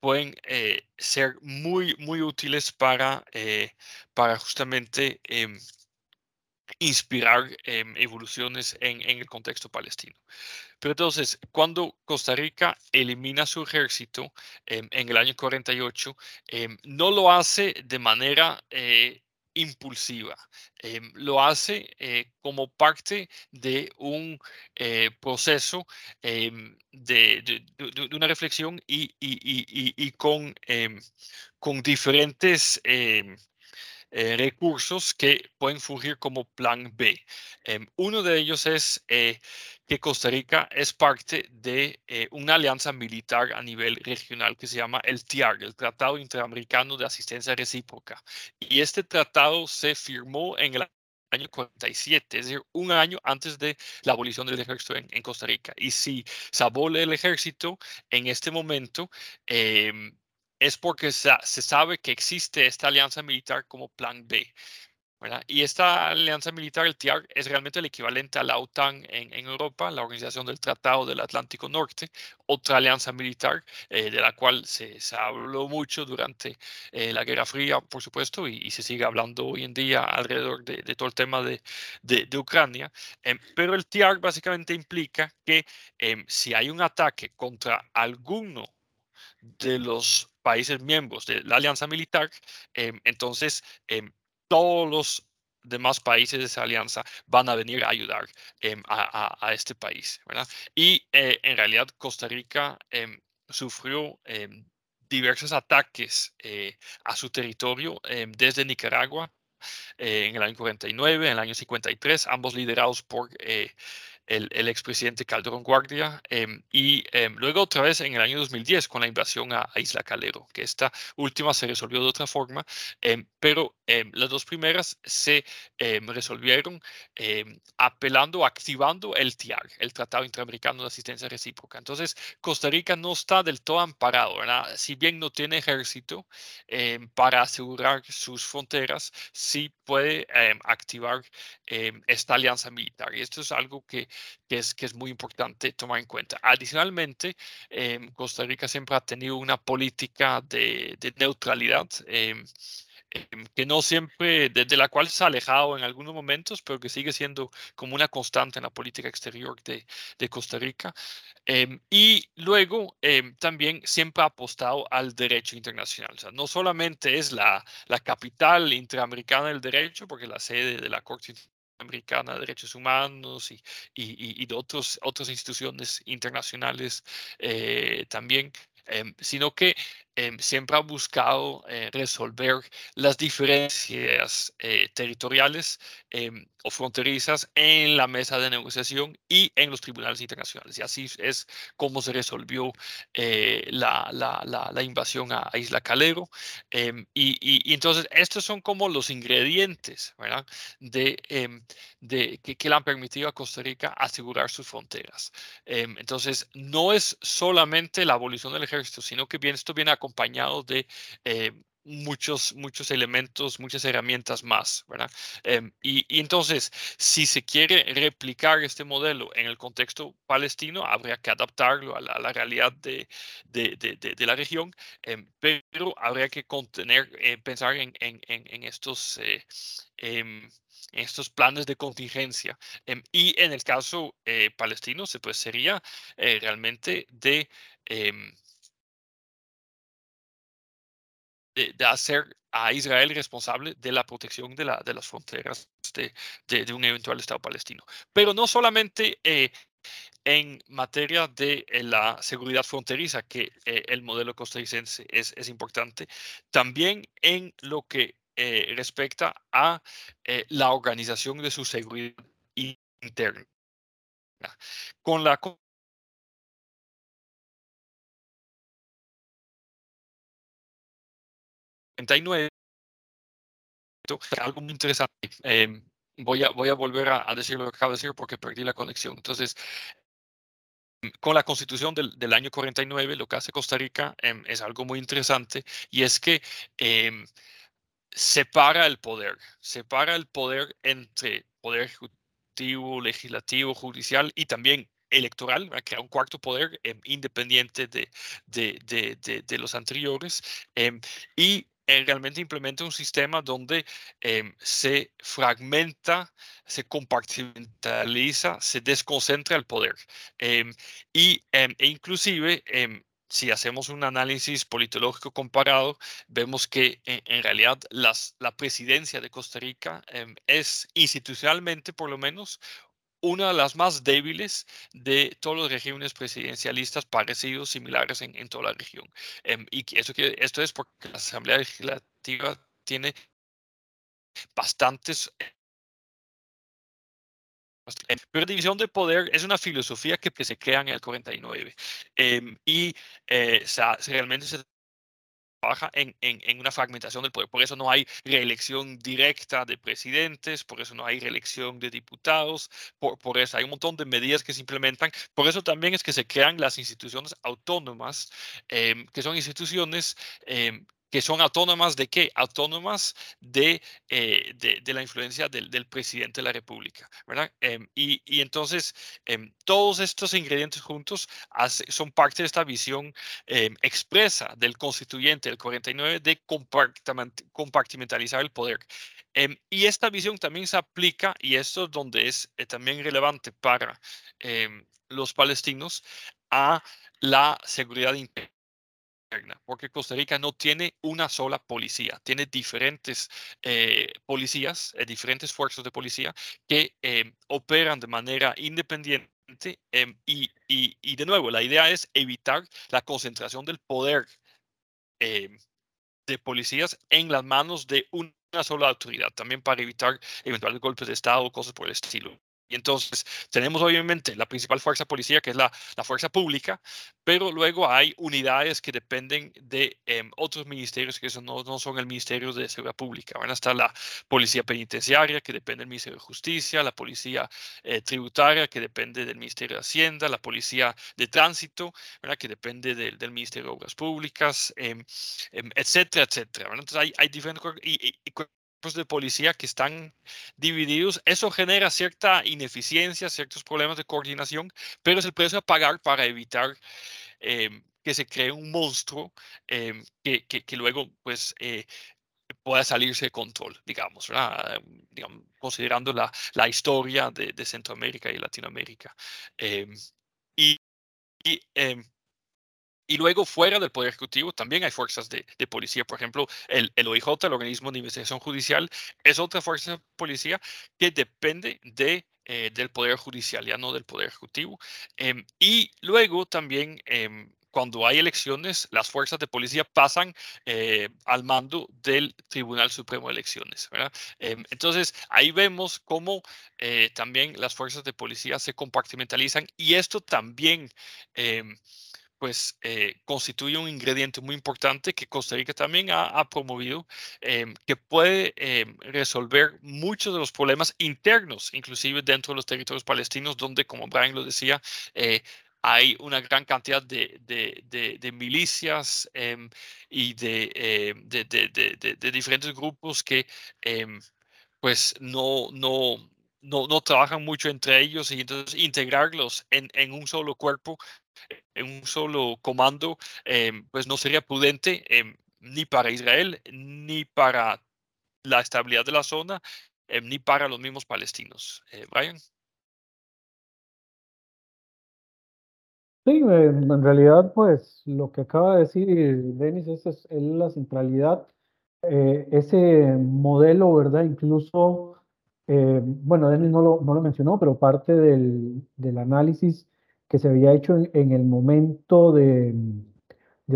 pueden eh, ser muy, muy útiles para, eh, para justamente inspirar evoluciones en, en el contexto palestino. Pero entonces, cuando Costa Rica elimina su ejército em, en el año 48, em, no lo hace de manera eh, impulsiva, em, lo hace eh, como parte de un eh, proceso de, una reflexión y, y con, con diferentes eh, recursos que pueden fungir como plan B. Em, uno de ellos es eh, que Costa Rica es parte de eh, una alianza militar a nivel regional que se llama el TIAR, el Tratado Interamericano de Asistencia Recíproca. Y este tratado se firmó en el año 47, es decir, un año antes de la abolición del ejército en, en Costa Rica. Y si se abole el ejército en este momento, eh, es porque se sabe que existe esta alianza militar como plan B. Y esta alianza militar, el TIAR, es realmente el equivalente a la OTAN en, Europa, la Organización del Tratado del Atlántico Norte, otra alianza militar eh, de la cual se, habló mucho durante eh, la Guerra Fría, por supuesto, y, se sigue hablando hoy en día alrededor de, todo el tema de, de, Ucrania. Em, pero el TIAR básicamente implica que em, si hay un ataque contra alguno de los países miembros de la alianza militar, em, entonces em, todos los demás países de esa alianza van a venir a ayudar em, a, este país. Y eh, en realidad Costa Rica sufrió diversos ataques eh, a su territorio desde Nicaragua eh, en el año 49, en el año 53, ambos liderados por el, el expresidente Calderón Guardia, em, y em, luego otra vez en el año 2010 con la invasión a, Isla Calero, que esta última se resolvió de otra forma, em, pero las dos primeras se resolvieron apelando, activando el TIAR, el Tratado Interamericano de Asistencia Recíproca. Entonces, Costa Rica no está del todo amparado, ¿verdad? Si bien no tiene ejército para asegurar sus fronteras, sí puede activar esta alianza militar. Y esto es algo que, que, es, que es muy importante tomar en cuenta. Adicionalmente, em, Costa Rica siempre ha tenido una política de, de neutralidad. Em, que no siempre, desde la cual se ha alejado en algunos momentos, pero que sigue siendo como una constante en la política exterior de, de Costa Rica. y luego también siempre ha apostado al derecho internacional. O sea, no solamente es la, la capital interamericana del derecho, porque la sede de la Corte Americana de Derechos Humanos y, y, y de otros, otras instituciones internacionales eh, también, em, sino que Em, siempre ha buscado eh, resolver las diferencias eh, territoriales em, o fronterizas en la mesa de negociación y en los tribunales internacionales. Y así es como se resolvió eh, la, la, la, invasión a, Isla Calero. Em, y, y, entonces estos son como los ingredientes ¿verdad? De, de que, que, le han permitido a Costa Rica asegurar sus fronteras. entonces no es solamente la abolición del ejército, sino que bien, esto viene a acompañado de eh, muchos, muchos elementos, muchas herramientas más, ¿verdad? Em, y, entonces, si se quiere replicar este modelo en el contexto palestino, habría que adaptarlo a la, realidad de, de, de, la región, em, pero habría que contener, eh, pensar en, en, en, estos... Eh, em, estos planes de contingencia. y en el caso palestino, se, pues sería realmente de de, hacer a Israel responsable de la protección de, la, de las fronteras de, de, un eventual Estado palestino. Pero no solamente eh, en materia de eh, la seguridad fronteriza, que eh, el modelo costarricense es, es, importante, también en lo que respecta a la organización de su seguridad interna. Con la 39, algo muy interesante. Em, voy, a, voy a volver a, decir lo que acabo de decir porque perdí la conexión. Entonces, con la constitución del, del año 49, lo que hace Costa Rica em, es algo muy interesante y es que em, separa el poder, separa el poder entre poder ejecutivo, legislativo, judicial y también electoral, crea un cuarto poder independiente de, de, de, de, los anteriores. y realmente implementa un sistema donde em, se fragmenta, se compartimentaliza, se desconcentra el poder. Em, y, em, e inclusive, si hacemos un análisis politológico comparado, vemos que en, realidad la presidencia de Costa Rica es institucionalmente, por lo menos, una de las más débiles de todos los regímenes presidencialistas parecidos, similares en, toda la región. Em, y eso, esto es porque la Asamblea Legislativa tiene bastantes... Em, pero división de poder es una filosofía que, se crea en el 49 y em, eh, realmente se trabaja en, en, una fragmentación del poder. Por eso no hay reelección directa de presidentes, por eso no hay reelección de diputados, por, por eso hay un montón de medidas que se implementan. Por eso también es que se crean las instituciones autónomas, em, que son instituciones eh, que son autónomas de qué? Autónomas de, eh, de, la influencia del, del, presidente de la República, ¿verdad? Em, y, y, entonces, em, todos estos ingredientes juntos son parte de esta visión em, expresa del constituyente del 49 de compartimentalizar el poder. y esta visión también se aplica, y esto es donde es eh, también relevante para los palestinos, a la seguridad interna porque Costa Rica no tiene una sola policía, tiene diferentes eh, policías, eh, diferentes fuerzas de policía que em, operan de manera independiente em, y, y, de nuevo, la idea es evitar la concentración del poder em, de policías en las manos de una sola autoridad, también para evitar eventuales golpes de Estado o cosas por el estilo. Y entonces tenemos obviamente la principal fuerza policía, que es la, la fuerza pública, pero luego hay unidades que dependen de em, otros ministerios que eso no, no, son el Ministerio de Seguridad Pública. Van a estar la Policía Penitenciaria, que depende del Ministerio de Justicia, la Policía eh, Tributaria, que depende del Ministerio de Hacienda, la Policía de Tránsito, ¿verdad? que depende del, del Ministerio de Obras Públicas, eh, etcétera, etcétera. Entonces hay, hay diferentes... Y, y, de policía que están divididos. Eso genera cierta ineficiencia, ciertos problemas de coordinación, pero es el precio a pagar para evitar eh, que se cree un monstruo eh, que, que, que, luego pues eh, pueda salirse de control, digamos, digamos considerando la, la historia de, de, Centroamérica y Latinoamérica. y, y y luego, fuera del Poder Ejecutivo, también hay fuerzas de, de policía. Por ejemplo, el, el, OIJ, el Organismo de Investigación Judicial, es otra fuerza de policía que depende de, eh, del Poder Judicial, ya no del Poder Ejecutivo. Eh, y luego también, eh, cuando hay elecciones, las fuerzas de policía pasan eh, al mando del Tribunal Supremo de Elecciones. entonces, ahí vemos cómo eh, también las fuerzas de policía se compartimentalizan y esto también pues eh, constituye un ingrediente muy importante que Costa Rica también ha, promovido, em, que puede em, resolver muchos de los problemas internos, inclusive dentro de los territorios palestinos, donde, como Brian lo decía, eh, hay una gran cantidad de, de, de, milicias em, y de, de, diferentes grupos que pues no, no, no, no, trabajan mucho entre ellos y entonces integrarlos en, en un solo cuerpo en un solo comando, em, pues no sería prudente em, ni para Israel, ni para la estabilidad de la zona, em, ni para los mismos palestinos. Eh, Brian. Sí, en realidad, pues lo que acaba de decir Denis es, es, la centralidad, eh, ese modelo, ¿verdad? Incluso, eh, bueno, Denis no lo, mencionó, pero parte del, análisis que se había hecho en, el momento de,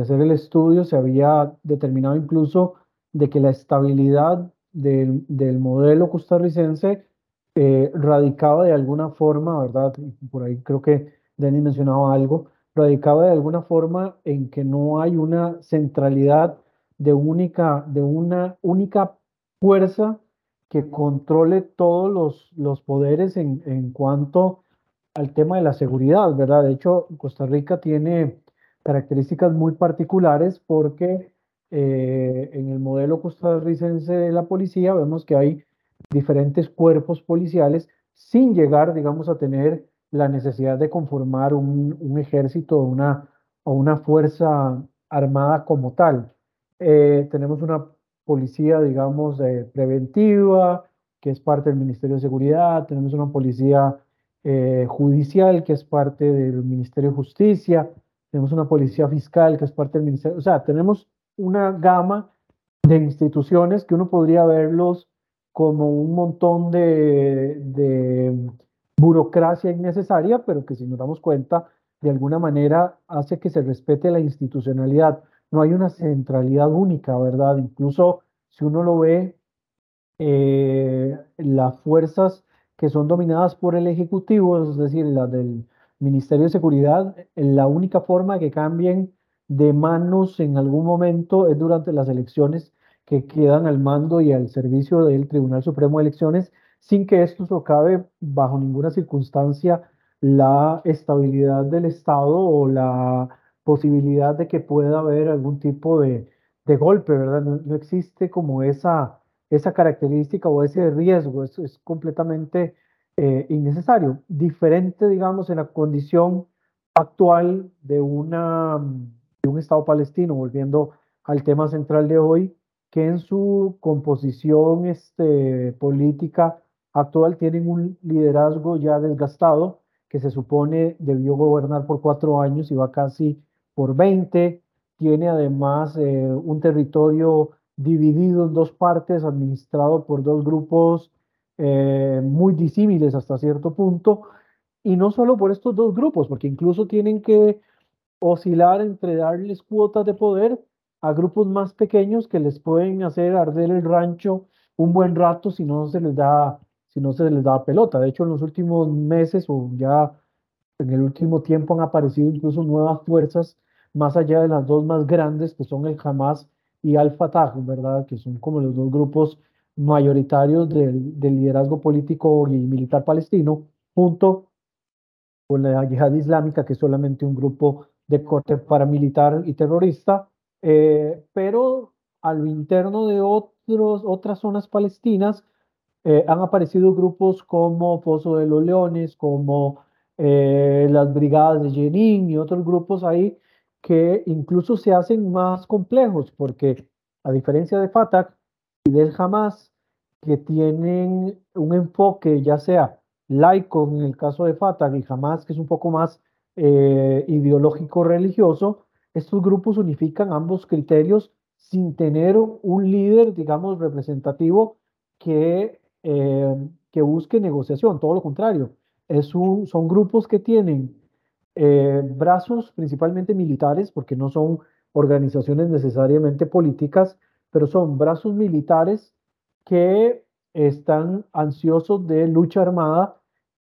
hacer el estudio, se había determinado incluso de que la estabilidad del, del modelo costarricense eh, radicaba de alguna forma, ¿verdad? Por ahí creo que Denis mencionaba algo, radicaba de alguna forma en que no hay una centralidad de, única, de una única fuerza que controle todos los, los poderes en, en cuanto al tema de la seguridad, ¿verdad? De hecho, Costa Rica tiene características muy particulares porque eh, en el modelo costarricense de la policía vemos que hay diferentes cuerpos policiales sin llegar, digamos, a tener la necesidad de conformar un, un ejército o una, o una fuerza armada como tal. Eh, tenemos una policía, digamos, eh, preventiva, que es parte del Ministerio de Seguridad, tenemos una policía eh, judicial, que es parte del Ministerio de Justicia, tenemos una policía fiscal, que es parte del Ministerio, o sea, tenemos una gama de instituciones que uno podría verlos como un montón de, de burocracia innecesaria, pero que si nos damos cuenta, de alguna manera hace que se respete la institucionalidad. No hay una centralidad única, ¿verdad? Incluso si uno lo ve, eh, las fuerzas que son dominadas por el Ejecutivo, es decir, las del Ministerio de Seguridad, la única forma que cambien de manos en algún momento es durante las elecciones que quedan al mando y al servicio del Tribunal Supremo de Elecciones, sin que esto socave bajo ninguna circunstancia la estabilidad del Estado o la posibilidad de que pueda haber algún tipo de, golpe, ¿verdad? No, existe como esa esa característica o ese riesgo, es, es completamente eh, innecesario. Diferente, digamos, en la condición actual de un Estado palestino, volviendo al tema central de hoy, que en su composición este, política actual tienen un liderazgo ya desgastado, que se supone debió gobernar por cuatro años y va casi por 20, tiene además eh, un territorio dividido en dos partes, administrado por dos grupos eh, muy disímiles hasta cierto punto, y no solo por estos dos grupos, porque incluso tienen que oscilar entre darles cuotas de poder a grupos más pequeños que les pueden hacer arder el rancho un buen rato si no se les da, si no se les da pelota. De hecho, en los últimos meses o ya en el último tiempo han aparecido incluso nuevas fuerzas más allá de las dos más grandes, que son el Hamas y Al-Fatah, ¿verdad? Que son como los dos grupos mayoritarios del, liderazgo político y militar palestino, junto con la yihad islámica, que es solamente un grupo de corte paramilitar y terrorista, eh, pero a lo interno de otros, otras zonas palestinas eh, han aparecido grupos como Pozo de los Leones, como eh, las brigadas de Jenin y otros grupos ahí que incluso se hacen más complejos, porque a diferencia de Fatah y del Hamas, que tienen un enfoque ya sea laico en el caso de Fatah y Hamas, que es un poco más eh, ideológico religioso, estos grupos unifican ambos criterios sin tener un líder, digamos, representativo que, eh, que busque negociación, todo lo contrario. Son grupos que tienen eh, brazos principalmente militares, porque no son organizaciones necesariamente políticas, pero son brazos militares que están ansiosos de lucha armada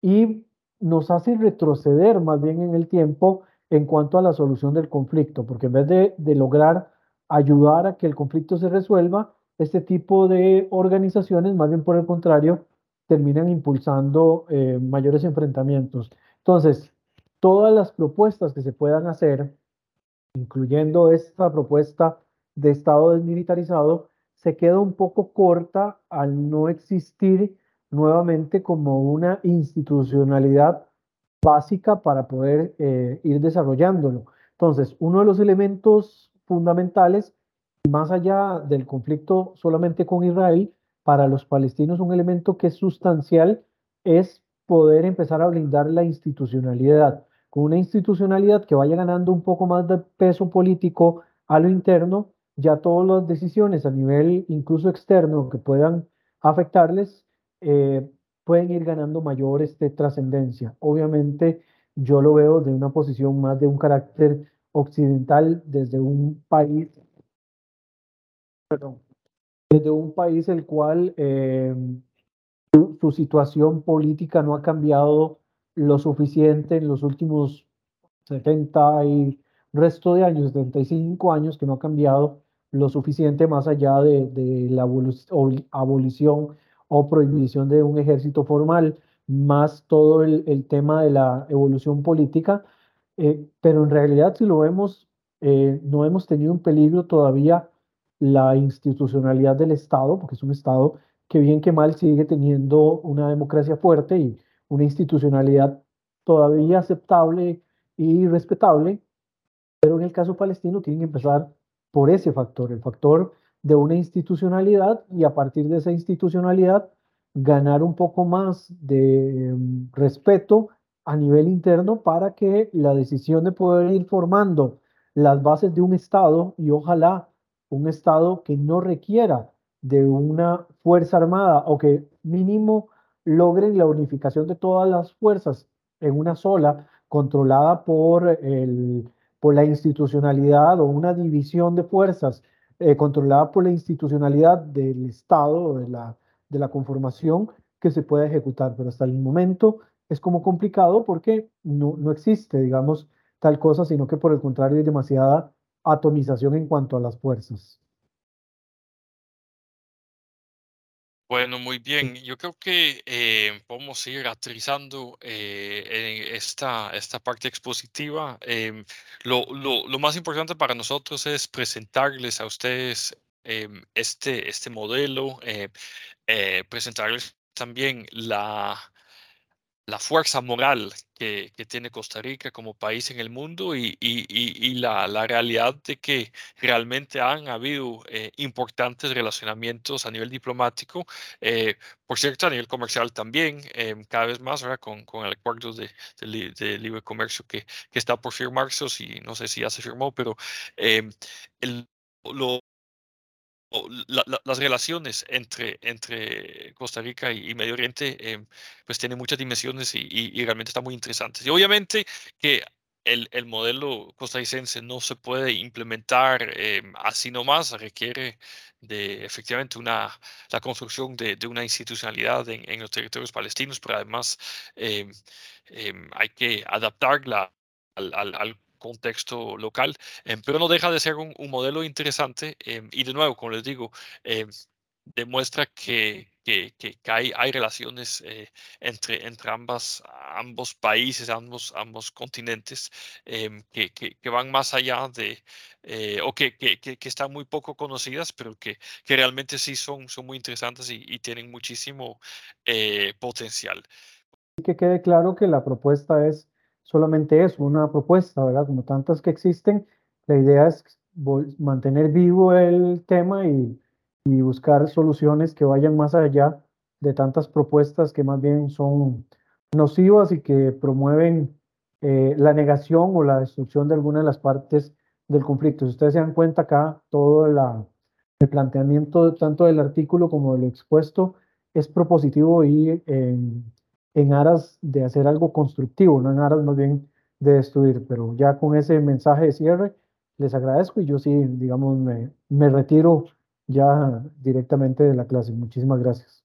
y nos hacen retroceder más bien en el tiempo en cuanto a la solución del conflicto, porque en vez de, lograr ayudar a que el conflicto se resuelva, este tipo de organizaciones, más bien por el contrario, terminan impulsando eh, mayores enfrentamientos. Entonces, todas las propuestas que se puedan hacer, incluyendo esta propuesta de Estado desmilitarizado, se queda un poco corta al no existir nuevamente como una institucionalidad básica para poder eh, ir desarrollándolo. Entonces, uno de los elementos fundamentales, más allá del conflicto solamente con Israel, para los palestinos un elemento que es sustancial es poder empezar a blindar la institucionalidad con una institucionalidad que vaya ganando un poco más de peso político a lo interno, ya todas las decisiones a nivel incluso externo que puedan afectarles, eh, pueden ir ganando mayor este, trascendencia. Obviamente yo lo veo de una posición más de un carácter occidental desde un país, perdón, desde un país el cual eh, su situación política no ha cambiado lo suficiente en los últimos 70 y resto de años, 75 años, que no ha cambiado lo suficiente más allá de, la abolición o prohibición de un ejército formal, más todo el, tema de la evolución política. Eh, pero en realidad, si lo vemos, eh, no hemos tenido en peligro todavía la institucionalidad del Estado, porque es un Estado que bien que mal sigue teniendo una democracia fuerte y una institucionalidad todavía aceptable y respetable, pero en el caso palestino tienen que empezar por ese factor, el factor de una institucionalidad y a partir de esa institucionalidad ganar un poco más de mm, respeto a nivel interno para que la decisión de poder ir formando las bases de un Estado y ojalá un Estado que no requiera de una fuerza armada o que mínimo logren la unificación de todas las fuerzas en una sola, controlada por, el, por la institucionalidad o una división de fuerzas eh, controlada por la institucionalidad del Estado, de la, de la conformación que se pueda ejecutar. Pero hasta el momento es como complicado porque no, no existe, digamos, tal cosa, sino que por el contrario hay demasiada atomización en cuanto a las fuerzas. Bueno, muy bien. Yo creo que eh, podemos ir aterrizando eh, en esta, esta parte expositiva. Em, lo, lo, lo, más importante para nosotros es presentarles a ustedes em, este, este modelo, eh, presentarles también la, la fuerza moral que, tiene Costa Rica como país en el mundo y, la, realidad de que realmente han habido eh, importantes relacionamientos a nivel diplomático, eh, por cierto, a nivel comercial también, eh, cada vez más ahora con, con el acuerdo de, libre comercio que, que, está por firmarse, y no sé si ya se firmó, pero el, lo, las relaciones entre, entre Costa Rica y, Medio Oriente, eh, pues tienen muchas dimensiones y, realmente están muy interesantes. Y obviamente que el, el, modelo costarricense no se puede implementar eh, así nomás, requiere de efectivamente una, la construcción de, de una institucionalidad en, en, los territorios palestinos, pero además eh, eh, hay que adaptarla al, al, al contexto local, pero no deja de ser un, modelo interesante y de nuevo, como les digo, demuestra que, que, que hay, hay, relaciones eh, entre, entre ambas, ambos países, ambos, ambos continentes, que, que, van más allá de, eh, o que, están muy poco conocidas, pero que, realmente sí son, son muy interesantes y, y tienen muchísimo eh, potencial. Que quede claro que la propuesta es solamente eso, una propuesta, ¿verdad? Como tantas que existen, la idea es mantener vivo el tema y buscar soluciones que vayan más allá de tantas propuestas que más bien son nocivas y que promueven eh, la negación o la destrucción de alguna de las partes del conflicto. Si ustedes se dan cuenta acá, todo el planteamiento tanto del artículo como del expuesto es propositivo y en, en aras de hacer algo constructivo, no en aras más bien de destruir. Pero ya con ese mensaje de cierre, les agradezco y yo sí, digamos, me, me retiro ya directamente de la clase. Muchísimas gracias.